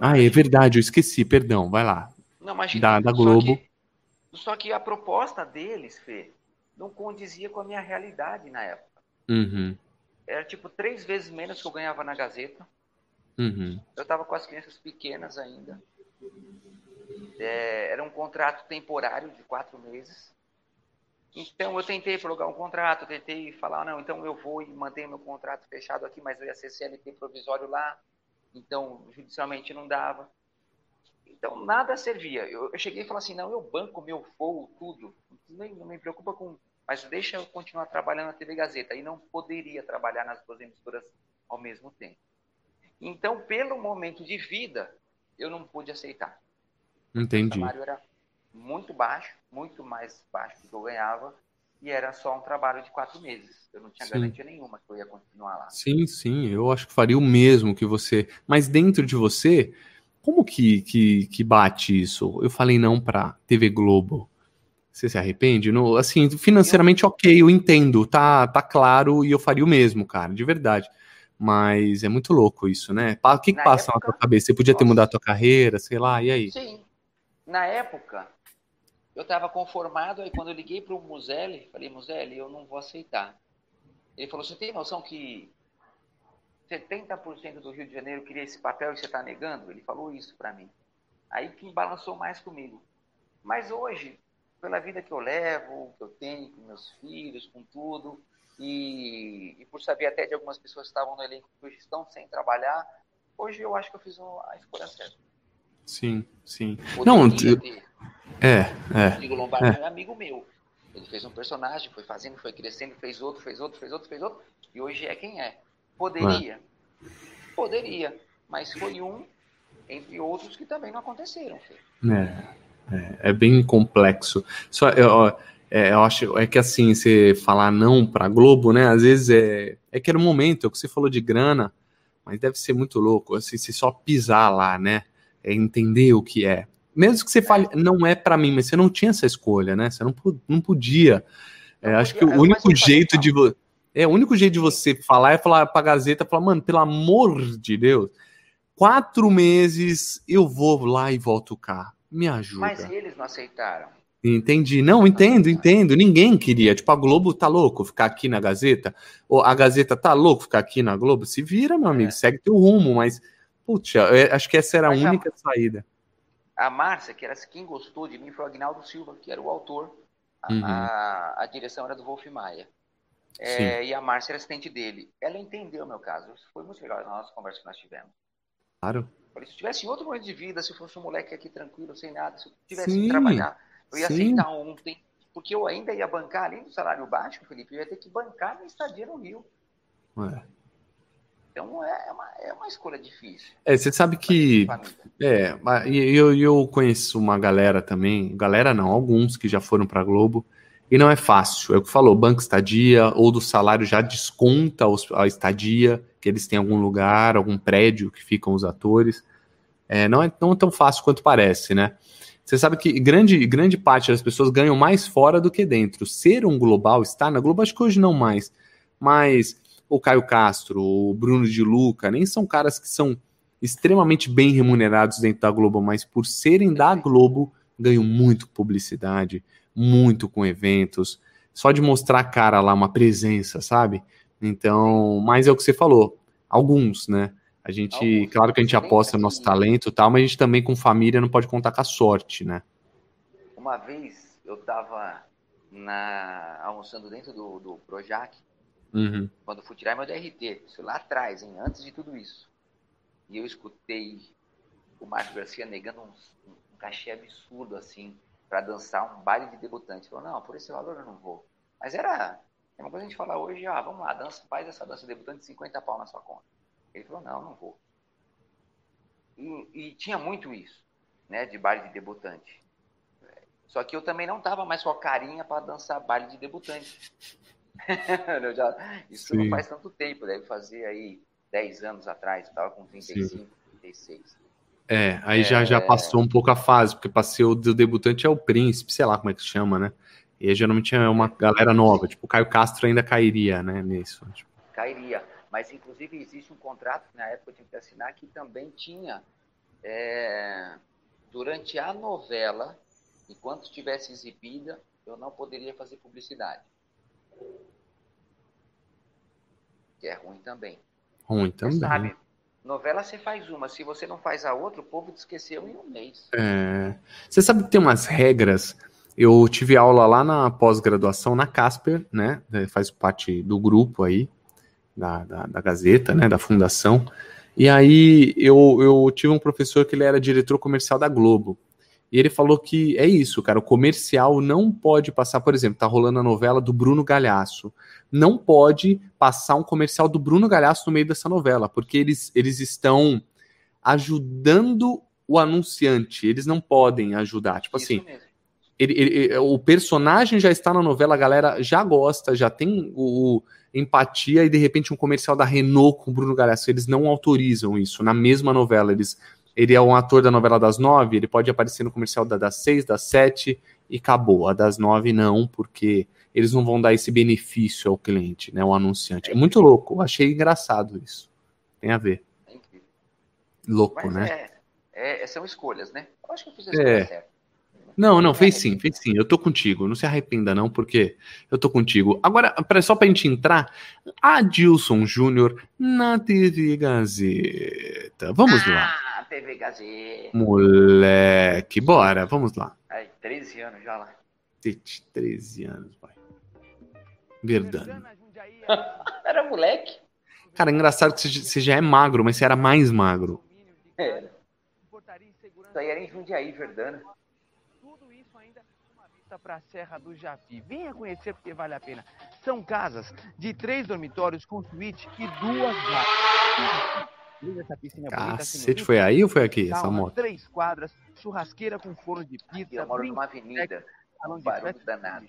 Ah, é verdade, eu esqueci, perdão, vai lá. Não, imagina. Da, da Só Globo. que- Só que a proposta deles, Fê, não condizia com a minha realidade na época. Uhum, Era tipo três vezes menos que eu ganhava na Gazeta. uhum, Eu estava com as crianças pequenas ainda. É, era um contrato temporário de quatro meses. Então eu tentei prorrogar um contrato, tentei falar, não, então eu vou e mantenho meu contrato fechado aqui, mas eu ia ser CLT provisório lá. Então, judicialmente não dava. Então nada servia. Eu, eu cheguei e falei assim, não, eu banco meu voo, tudo. Nem, não me preocupa com. Mas deixa eu continuar trabalhando na TV Gazeta. E não poderia trabalhar nas duas emissoras ao mesmo tempo. Então, pelo momento de vida, eu não pude aceitar. O entendi. salário era muito baixo, muito mais baixo do que eu ganhava, e era só um trabalho de quatro meses. Eu não tinha Sim. garantia nenhuma que eu ia continuar lá. Sim, sim, eu acho que faria o mesmo que você. Mas dentro de você, como que, que, que bate isso? Eu falei não pra TV Globo. Você se arrepende? No, assim, financeiramente, ok, eu entendo, tá, tá claro e eu faria o mesmo, cara, de verdade. Mas é muito louco isso, né? O que, que Na passa na época, tua cabeça? Você podia ter nossa. mudado a tua carreira, sei lá, e aí? Sim. Na época, eu estava conformado, aí quando eu liguei para o Muzelli, falei, Muzelli, eu não vou aceitar. Ele falou, você tem noção que 70% do Rio de Janeiro queria esse papel e você está negando? Ele falou isso para mim. Aí que balançou mais comigo. Mas hoje, pela vida que eu levo, que eu tenho com meus filhos, com tudo, e, e por saber até de algumas pessoas que estavam no elenco que hoje estão sem trabalhar, hoje eu acho que eu fiz a escolha certa. Sim, sim. Poderia Não, é, é. Rodrigo Lombardi é. é amigo meu. Ele fez um personagem, foi fazendo, foi crescendo, fez outro, fez outro, fez outro, fez outro, e hoje é quem é. Poderia? Poderia, mas foi um entre outros que também não aconteceram. É, é, é bem complexo. Só eu, é, eu acho é que assim, você falar não pra Globo, né? Às vezes é, é que era um momento, é o que você falou de grana, mas deve ser muito louco, assim, você só pisar lá, né? É entender o que é. Mesmo que você fale, não é pra mim, mas você não tinha essa escolha, né? Você não, não podia. É, acho que o mas único jeito de você. É, o único jeito de você falar é falar pra Gazeta, falar, mano, pelo amor de Deus, quatro meses eu vou lá e volto cá. Me ajuda. Mas eles não aceitaram. Entendi. Não, entendo, entendo. Ninguém queria. Tipo, a Globo tá louco ficar aqui na Gazeta? Ou a Gazeta tá louco ficar aqui na Globo? Se vira, meu amigo, segue teu rumo, mas, putz, acho que essa era a Mas única saída. A Márcia, que era quem gostou de mim, foi o Agnaldo Silva, que era o autor. A, Uhum. a- a direção era do Wolf Maia. É, e a Márcia era assistente dele. Ela entendeu o meu caso. Isso foi muito legal na nossa conversa que nós tivemos. Claro. Falei, se tivesse outro momento de vida, se fosse um moleque aqui tranquilo, sem nada, se eu tivesse Sim, que trabalhar, eu ia sim. aceitar ontem. Porque eu ainda ia bancar, além do salário baixo, Felipe, eu ia ter que bancar minha estadia no Rio. É. Então é uma, é uma escolha difícil. É, você sabe que. É, eu, eu conheço uma galera também, galera não, alguns que já foram pra Globo, e não é fácil. É o que falou, banco estadia, ou do salário já desconta a estadia, que eles têm algum lugar, algum prédio que ficam os atores. É, não é não é tão fácil quanto parece, né? Você sabe que grande, grande parte das pessoas ganham mais fora do que dentro. Ser um global, estar na Globo, acho que hoje não mais, mas o Caio Castro, o Bruno de Luca, nem são caras que são extremamente bem remunerados dentro da Globo, mas por serem da Globo, ganham muito publicidade, muito com eventos, só de mostrar a cara lá, uma presença, sabe? Então, mas é o que você falou, alguns, né? A gente, Alguns. claro que a gente aposta no nosso talento e tal, mas a gente também com família não pode contar com a sorte, né? Uma vez eu estava almoçando dentro do, do Projac, Uhum. quando fui tirar meu DRT, isso lá atrás, hein, antes de tudo isso. E eu escutei o Márcio Garcia negando um, um cachê absurdo, assim, para dançar um baile de debutante. Falou, não, por esse valor eu não vou. Mas era, é uma coisa a gente falar hoje, ah, vamos lá, dança, faz essa dança de debutante, 50 pau na sua conta. Ele falou, não, não vou. E, e tinha muito isso, né, de baile de debutante. Só que eu também não tava mais com a carinha para dançar baile de debutante. Já- isso Sim. não faz tanto tempo, deve fazer aí 10 anos atrás, eu tava com 35, 36. É, aí já, já passou um pouco a fase, porque passei o do debutante é o príncipe, sei lá como é que chama, né? E geralmente é uma galera nova, tipo, o Caio Castro ainda cairia, né, nisso. Tipo, Cairia. Mas, inclusive, existe um contrato que na época eu tinha que assinar que também tinha, é, durante a novela, enquanto estivesse exibida, eu não poderia fazer publicidade. Que é ruim também. ruim Você também. sabe, novela você faz uma, se você não faz a outra, o povo te esqueceu em um mês. É, Você sabe que tem umas regras. Eu tive aula lá na pós-graduação na Casper, né? é, Faz parte do grupo aí, da, da, da Gazeta, né? Da fundação. E aí eu, eu tive um professor que ele era diretor comercial da Globo. E ele falou que é isso, cara. O comercial não pode passar, por exemplo, tá rolando a novela do Bruno Galhaço. Não pode passar um comercial do Bruno Galhaço no meio dessa novela, porque eles, eles estão ajudando o anunciante. Eles não podem ajudar. Tipo Isso assim, ele- ele- o personagem já está na novela, a galera já gosta, já tem o, o empatia, e de repente um comercial da Renault com o Bruno Galhaço, eles não autorizam isso na mesma novela. Eles, ele é um ator da novela das nove, ele pode aparecer no comercial da, das seis, das sete e acabou. A das nove não, porque eles não vão dar esse benefício ao cliente, né? O anunciante. É muito louco, eu achei engraçado isso. Tem a ver. É. Louco, Mas né? é, é- são escolhas, né? Eu acho que eu fiz a É. escolha certa. Não, não, fez sim, fez sim. Eu tô contigo. Não se arrependa, não, porque eu tô contigo. Agora, pra- só pra gente entrar, Adilson Júnior na TV Gazeta. Vamos lá. TV Gazeta. Moleque, bora, vamos lá. Aí, 13 anos já lá. Tete, 13 anos, pai. Verdade. Era moleque. Cara, é engraçado que você você já é magro, mas você era mais magro. Era. Isso aí era em Jundiaí, Verdana. Tudo isso ainda uma vista para a Serra do Japi. Venha conhecer porque vale a pena. São casas de três dormitórios com suíte e duas vagas. Veja essa piscina bonita, Cacete, senhorita. foi aí ou foi aqui, essa Sauna, moto? Três quadras, churrasqueira com forno de pizza, Eu moro numa avenida. salão de barulho festa, danado.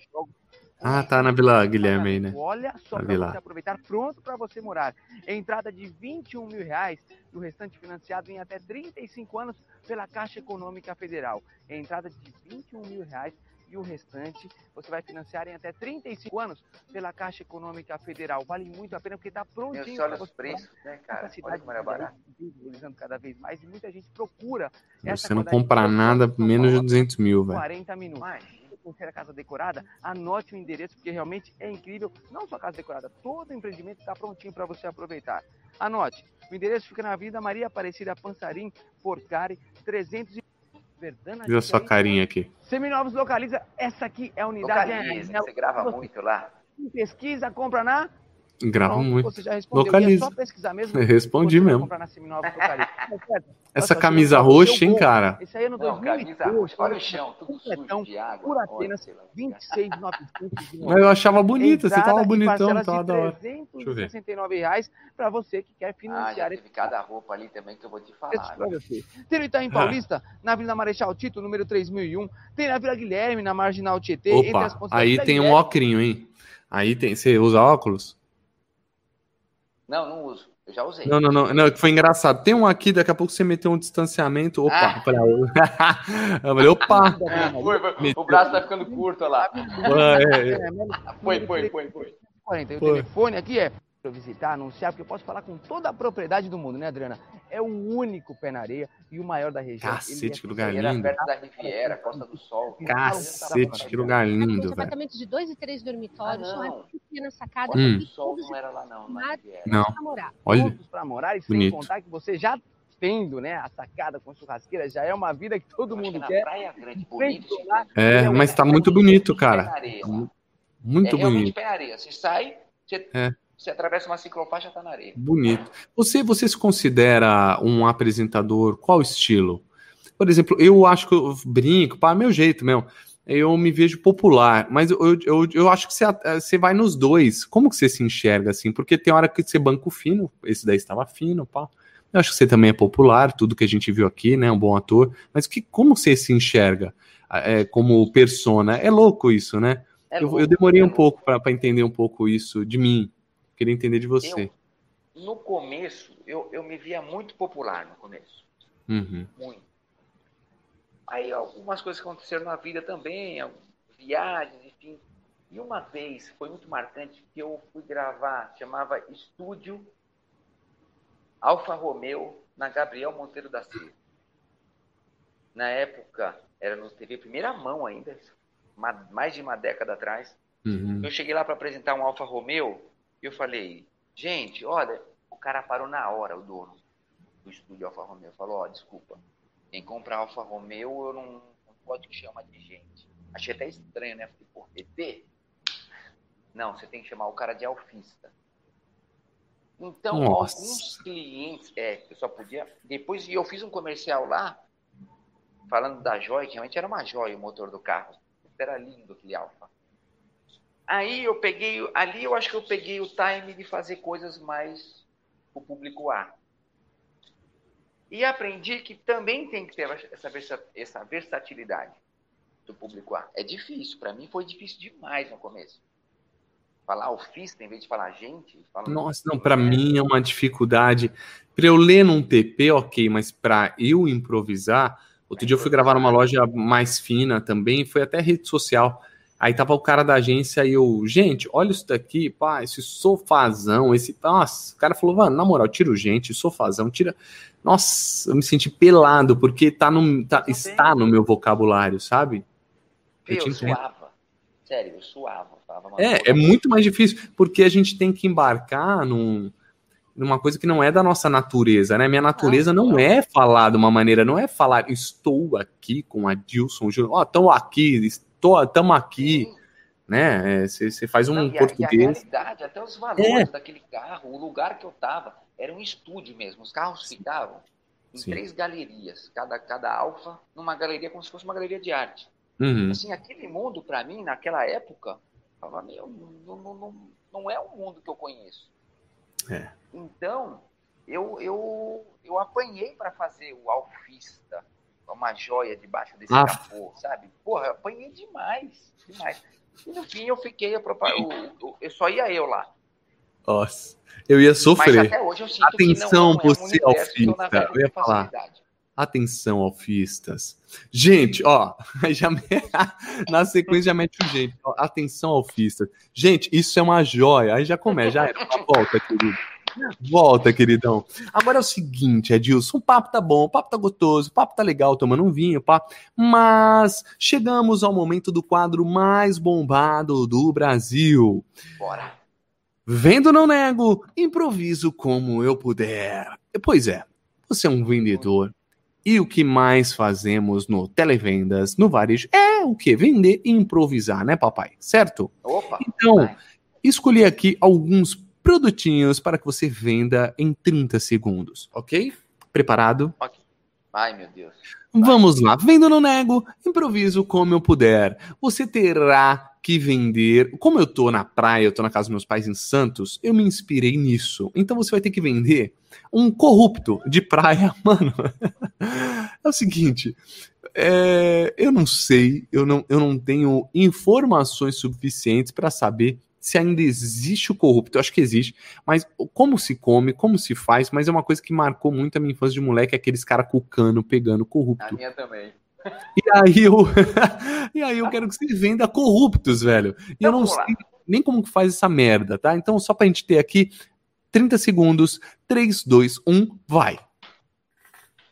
Ah, tá na Vila Guilherme aí, né? Olha só Vila. você aproveitar, pronto para você morar. Entrada de 21 mil reais e o restante financiado em até 35 anos pela Caixa Econômica Federal. Entrada de 21 mil reais e o restante você vai financiar em até 35 anos pela Caixa Econômica Federal. Vale muito a pena porque está prontinho. Meu, você olha os preços, né, cara? Olha cidade como era barato. valorizando cada vez mais e muita gente procura essa Você não compra nada produto. menos de 200 mil, velho. 40 minutos. Se você quer a casa decorada, anote o endereço, porque realmente é incrível. Não só a casa decorada, todo empreendimento está prontinho para você aproveitar. Anote, o endereço fica na Avenida Maria Aparecida Pansarim, Porcari, 300 e... Verdana, Viu a sua carinha aqui? Seminovos localiza, essa aqui é a unidade. Localiza, é- você grava muito lá. Pesquisa, compra na... Grava Pronto, muito. Você já respondeu. É Localiza. só pesquisar mesmo. Eu respondi mesmo. Essa camisa roxa, hein, cara? Esse aí é no Não, 2012. camisa roxa. Olha o chão, tudo sujo de água. Por apenas sei lá. 26,900 de Mas eu achava bonita, você tava bonitão, tava de da hora. Deixa eu ver. 369 reais para você que quer Ah, financiar teve cada roupa ali também que eu vou te falar. você. Tem no Itaim Paulista, na Avenida Marechal Tito, número 3001. Tem na Vila Guilherme, na Marginal Tietê. entre as Opa, aí tem um ocrinho, hein? Aí tem. Você usa óculos? Não, não uso. Eu já usei. Não, não, não, não, que foi engraçado. Tem um aqui, daqui a pouco você meteu um distanciamento. Opa, Ah. pra... eu falei, opa! Foi, foi. Meteu. O braço tá ficando curto, olha lá. É, é. Foi, foi, foi, foi. 40. E o Foi. telefone aqui é para visitar, anunciar, porque eu posso falar com toda a propriedade do mundo, né, Adriana? É o único pé na areia e o maior da região. Cacete, é que lugar lindo. perto da Riviera, Costa do Sol. Cacete, que lugar Uns lindo, velho. apartamentos de dois e três dormitórios, Ah, uma pequena sacada, Hum. O sol todos não era lá não, na Riviera. Não. pra morar. Olha, Pontos para morar e sem bonito. contar que você já tendo, né, a sacada com churrasqueira, já é uma vida que todo mundo quer. Praia Grande, bonito. É, mas tá muito bonito, cara. Muito é realmente bonito. pé na areia. Você sai, você, É. você atravessa uma ciclofaixa, tá na areia. Bonito. Você, você se considera um apresentador? Qual estilo? Por exemplo, eu acho que eu brinco, para meu jeito mesmo. Eu me vejo popular, mas eu, eu, eu, eu acho que você, você vai nos dois. Como que você se enxerga assim? Porque tem hora que você banca o fino, esse daí estava fino, pá. Eu acho que você também é popular, tudo que a gente viu aqui, né? Um bom ator. Mas que, como você se enxerga é, como persona? É louco isso, né? É eu, louco, eu demorei é um pouco para entender um pouco isso de mim. Queria entender de você. No começo, eu, eu me via muito popular no começo. Uhum. Muito. Aí algumas coisas aconteceram na vida também, viagens, enfim. E uma vez foi muito marcante que eu fui gravar, chamava Estúdio Alfa Romeo na Gabriel Monteiro da Silva. Na época, era no TV Primeira Mão ainda, ma- mais de uma década atrás. Uhum. Eu cheguei lá para apresentar um Alfa Romeo e eu falei, gente, olha, o cara parou na hora, o dono do estúdio Alfa Romeo. Falou, ó, desculpa, quem compra Alfa Romeo eu não, não pode que chama de gente. Achei até estranho, né? Falei, pô, ET? Não, você tem que chamar o cara de alfista. Então, Nossa. alguns clientes, é, eu só podia. Depois eu fiz um comercial lá, falando da joia, que realmente era uma joia o motor do carro. Era lindo aquele Alfa. Aí eu peguei, ali eu acho que eu peguei o time de fazer coisas mais o público A. E aprendi que também tem que ter essa, essa versatilidade do público A. É difícil, para mim foi difícil demais no começo. Falar alfista em vez de falar gente. Fala Nossa, não, para mim é uma dificuldade. Para eu ler num TP, ok, mas para eu improvisar. Outro dia eu fui gravar numa loja mais fina também, foi até rede social. Aí tava o cara da agência e eu, gente, olha isso daqui, pá, esse sofazão, esse. Nossa, o cara falou, mano, na moral, tira o gente, sofazão, tira. Nossa, eu me senti pelado, porque tá no, tá- está no meu vocabulário, sabe? Eu, entendo. suava. Sério, eu suava. É, é muito mais difícil, porque a gente tem que embarcar num, numa coisa que não é da nossa natureza, né? Minha natureza não é falar de uma maneira, não é falar, estou aqui com a Dilson Júnior, ó, estão aqui, estou, estamos aqui, né? Você faz um Não, e a- português. A realidade, até os valores É. daquele carro, o lugar que eu tava, era um estúdio mesmo. Os carros ficavam em Sim. três galerias, cada, cada alfa numa galeria como se fosse uma galeria de arte. Uhum. Assim, aquele mundo, para mim, naquela época, falava, meu, não, não, não, não é um mundo que eu conheço. É. Então, eu, eu, eu apanhei para fazer o alfista, uma joia debaixo desse Ah. capô, sabe? Porra, eu apanhei demais, demais. E no fim eu fiquei, o- o- eu só ia eu lá. Nossa, eu ia sofrer. eu Atenção, não, não é um você universo que eu alfista, eu ia falar. Atenção, alfistas. Gente, ó, já me- na sequência já mete o gente. ó, atenção, alfistas. Gente, isso é uma joia. Aí já começa, já era. Volta, querido. Volta, queridão. Agora é o seguinte, Edilson, o papo tá bom, o papo tá gostoso, o papo tá legal, tomando um vinho, pá. Mas chegamos ao momento do quadro mais bombado do Brasil. Bora. Vendo não nego, improviso como eu puder. Pois é, você é um vendedor. E o que mais fazemos no televendas, no varejo, é o que? Vender e improvisar, né, papai? Certo? Opa. Então, escolhi aqui alguns produtinhos para que você venda em 30 segundos, ok? Preparado? Ai, meu Deus. Vamos lá, vendo no nego, improviso como eu puder. Você terá que vender. Como eu tô na praia, eu tô na casa dos meus pais em Santos, eu me inspirei nisso. Então você vai ter que vender um corrupto de praia, mano. É o seguinte, é, eu não sei, eu não, eu não tenho informações suficientes para saber se ainda existe o corrupto. Eu acho que existe, mas como se come, como se faz, mas é uma coisa que marcou muito a minha infância de moleque, aqueles caras com cano pegando corrupto. A minha também. E aí eu, e aí eu quero que você venda corruptos, velho. E eu não vamos lá. sei nem como que faz essa merda, tá? Então, só pra gente ter aqui 30 segundos, 3, 2, 1, vai.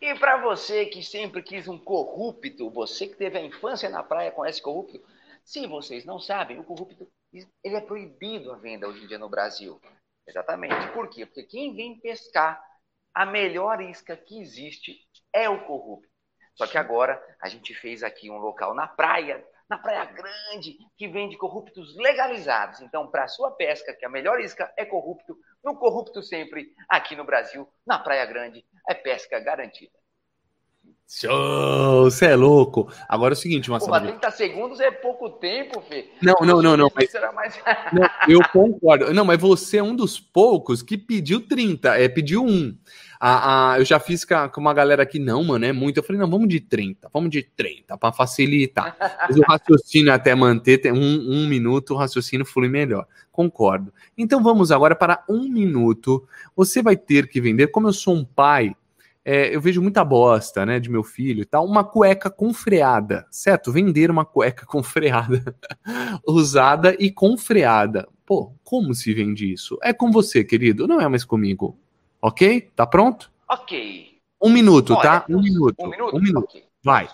E para você que sempre quis um corrupto, você que teve a infância na praia com esse corrupto, se vocês não sabem, o corrupto ele é proibido a venda hoje em dia no Brasil. Exatamente. Por quê? Porque quem vem pescar a melhor isca que existe é o corrupto. Só que agora a gente fez aqui um local na praia, na Praia Grande, que vende corruptos legalizados. Então, para a sua pesca, que a melhor isca é corrupto, no corrupto sempre, aqui no Brasil, na Praia Grande, é pesca garantida. Show, você é louco. Agora é o seguinte, Porra, Marcelo. 30 segundos é pouco tempo, Fê. Não, não, não, não, mas- Será mais... Não, eu concordo. Não, mas você é um dos poucos que pediu 30, é, pediu um. A, a- eu já fiz com, uma galera aqui, não, mano, é muito. Eu falei, não, vamos de 30, vamos de 30, pra facilitar. Mas o raciocínio até manter tem um, um minuto, o raciocínio flui melhor. Concordo. Então vamos agora para um minuto. Você vai ter que vender, como eu sou um pai, é, eu vejo muita bosta, né, de meu filho e tal, uma cueca com freada, certo? Vender uma cueca com freada, usada e com freada. Pô, como se vende isso? É com você, querido, não é mais comigo. Ok? Tá pronto? Ok. Um minuto, Olha, tá? Um minuto. Um minuto? Um minuto. Ok. Vai.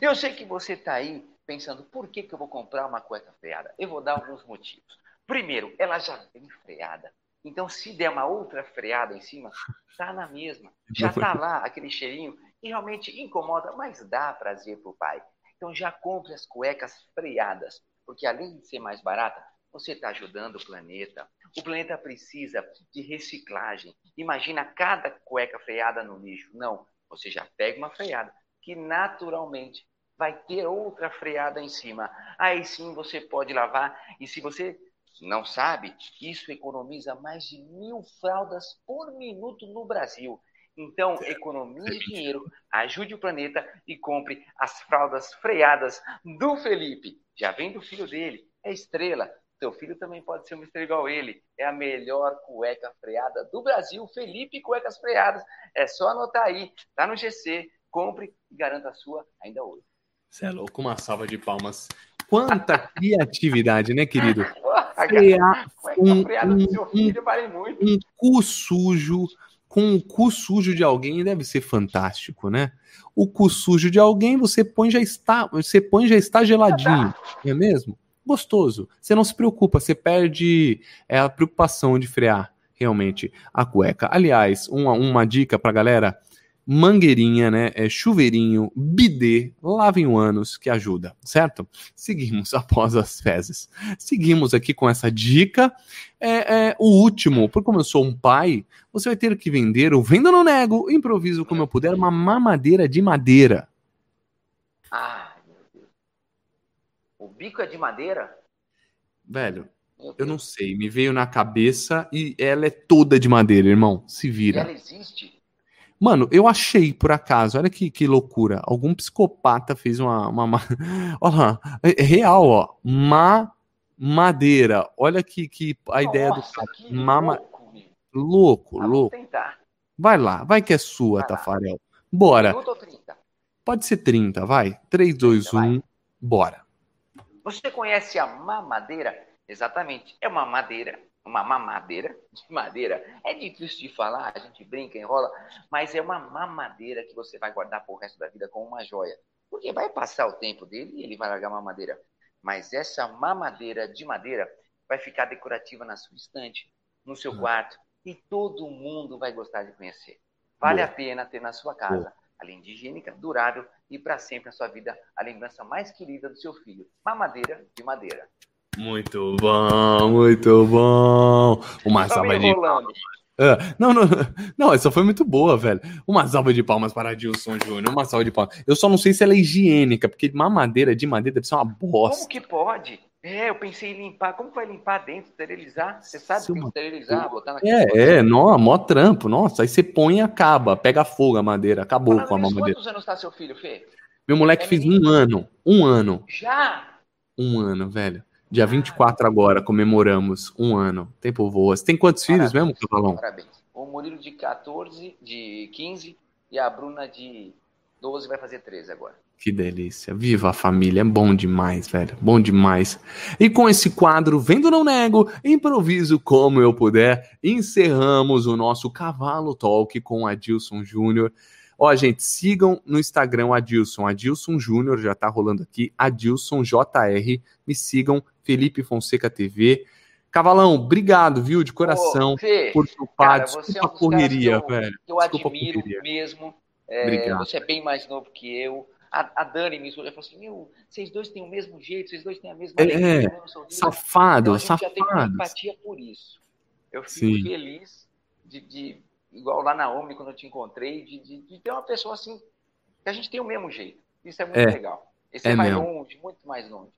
Eu sei que você está aí pensando, por que, que eu vou comprar uma cueca freada? Eu vou dar alguns motivos. Primeiro, ela já vem freada. Então, se der uma outra freada em cima, tá na mesma. Já tá lá aquele cheirinho que realmente incomoda, mas dá prazer pro pai. Então, já compre as cuecas freadas, porque além de ser mais barata, você está ajudando o planeta. O planeta precisa de reciclagem. Imagina cada cueca freada no lixo. Não, você já pega uma freada que naturalmente vai ter outra freada em cima. Aí sim você pode lavar. E se você não sabe, isso economiza mais de mil fraldas por minuto no Brasil. Então, economize dinheiro, ajude o planeta e compre as fraldas freadas do Felipe. Já vem do filho dele, é estrela. Seu filho também pode ser uma estrela igual ele. É a melhor cueca freada do Brasil, Felipe Cuecas Freadas. É só anotar aí, tá no GC, compre e garanta a sua ainda hoje. Você é louco, uma salva de palmas. Quanta criatividade, né, querido? Frear cueca um, um, vale um cu sujo com o cu sujo de alguém deve ser fantástico, né? O cu sujo de alguém você põe já está, você põe já está geladinho, não é mesmo? Gostoso. Você não se preocupa, você perde é, a preocupação de frear realmente a cueca. Aliás, uma, uma dica pra galera: mangueirinha, né? É chuveirinho, bidê, lavem o ânus que ajuda, certo? Seguimos após as fezes. Seguimos aqui com essa dica. É, é, o último, porque como eu sou um pai, você vai ter que vender o vendo no nego, improviso como eu puder, uma mamadeira de madeira. Ah, meu Deus. O bico é de madeira? Velho, eu não sei, me veio na cabeça e ela é toda de madeira, irmão. Se E vira. ela existe? Mano, eu achei por acaso, olha que, que loucura. Algum psicopata fez uma. uma, ma- Olha lá, é é real, ó. Ma madeira. Olha que, que a ideia do cara. Mama... Louco, louco. tentar. Vai lá, vai que é sua, Tafarel. Bora. 30? Pode ser 30, vai. 3, 2, 1, bora. Você conhece a mamadeira? Exatamente. É uma madeira, uma mamadeira de madeira. É difícil de falar, a gente brinca, enrola, mas é uma mamadeira que você vai guardar pro resto da vida como uma joia. Porque vai passar o tempo dele e ele vai largar a mamadeira. Mas essa mamadeira de madeira vai ficar decorativa na sua estante, no seu quarto, e todo mundo vai gostar de conhecer. Vale Boa. a pena ter na sua casa, além de higiênica, durável e para sempre na sua vida, a lembrança mais querida do seu filho. Mamadeira de madeira. Muito bom, muito bom. Uma Tá salva de. Ah, não, não, não, essa foi muito boa, velho. Uma salva de palmas para Adilson Júnior, uma salva de palmas. Eu só não sei se ela é higiênica, porque mamadeira de madeira deve ser uma Como bosta. que pode? É, eu pensei em limpar. Como vai limpar dentro, esterilizar? Você sabe que tem que esterilizar, botar naquele É, é, nó, mó trampo, nossa. Aí você põe e acaba, pega fogo a madeira, acabou com a mamadeira. quantos anos está seu filho, Fê? Meu moleque É fez menino? um ano, um ano, Já? um ano, velho. Dia 24 agora, comemoramos um ano. Tempo voa. Você tem quantos filhos mesmo, Cavalão? Parabéns. O Murilo de 14, de 15 e a Bruna de 12 vai fazer 13 agora. Que delícia. Viva a família. É bom demais, velho. Bom demais. E com esse quadro, Vendo Não Nego, improviso como eu puder, encerramos o nosso Cavalo Talk com Adilson Júnior. Ó, gente, sigam no Instagram Adilson. Adilson Júnior, já tá rolando aqui. Adilson JR. Me sigam, Felipe Fonseca TV. Cavalão, obrigado, viu, de coração, Ô, Fê, por tu cara, desculpa é um correria, eu, velho. eu Desculpa admiro correria. mesmo. É, você é bem mais novo que eu. A, a Dani me falou assim: meu, vocês dois têm o mesmo jeito, vocês dois têm a mesma É, sorriso." safado, Então, a gente já tem uma safados. empatia por isso. Eu fico Sim. feliz de, de- igual lá na Omni, quando eu te encontrei, de, de- de ter uma pessoa assim, que a gente tem o mesmo jeito. Isso é muito É, legal. Esse é é, mais mesmo. longe, muito mais longe.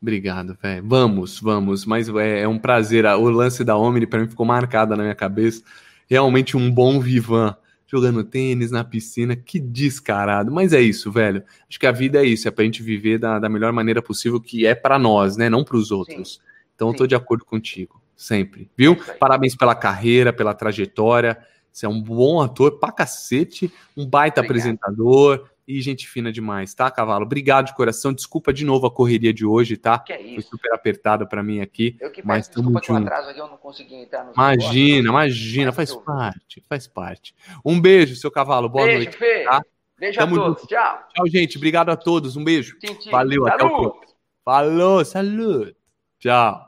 Obrigado, velho. Vamos, vamos. Mas é, é um prazer. O lance da Omni pra mim ficou marcado na minha cabeça. Realmente um bom vivan. Jogando tênis na piscina, que descarado. Mas é isso, velho. Acho que a vida é isso, é pra gente viver da, da melhor maneira possível, que é pra nós, né? Não pros outros. Então eu tô de acordo contigo, sempre. Viu? Parabéns pela carreira, pela trajetória. Você é um bom ator pra cacete, um baita apresentador e gente fina demais, tá, Cavalo? Obrigado de coração. Desculpa de novo a correria de hoje, tá? Que é Foi isso. super apertado pra mim aqui, Eu que mas desculpa que junto. atraso aqui eu não consegui entrar no Imagina, imagina, faz parte, faz parte. Um beijo, seu Cavalo. Boa Beijo, noite. Fê. tá? Beijo Tamo a todos. junto. Tchau. Tchau, gente. Obrigado a todos. Um beijo. Valeu, até o próximo. Falou, saúde. Tchau.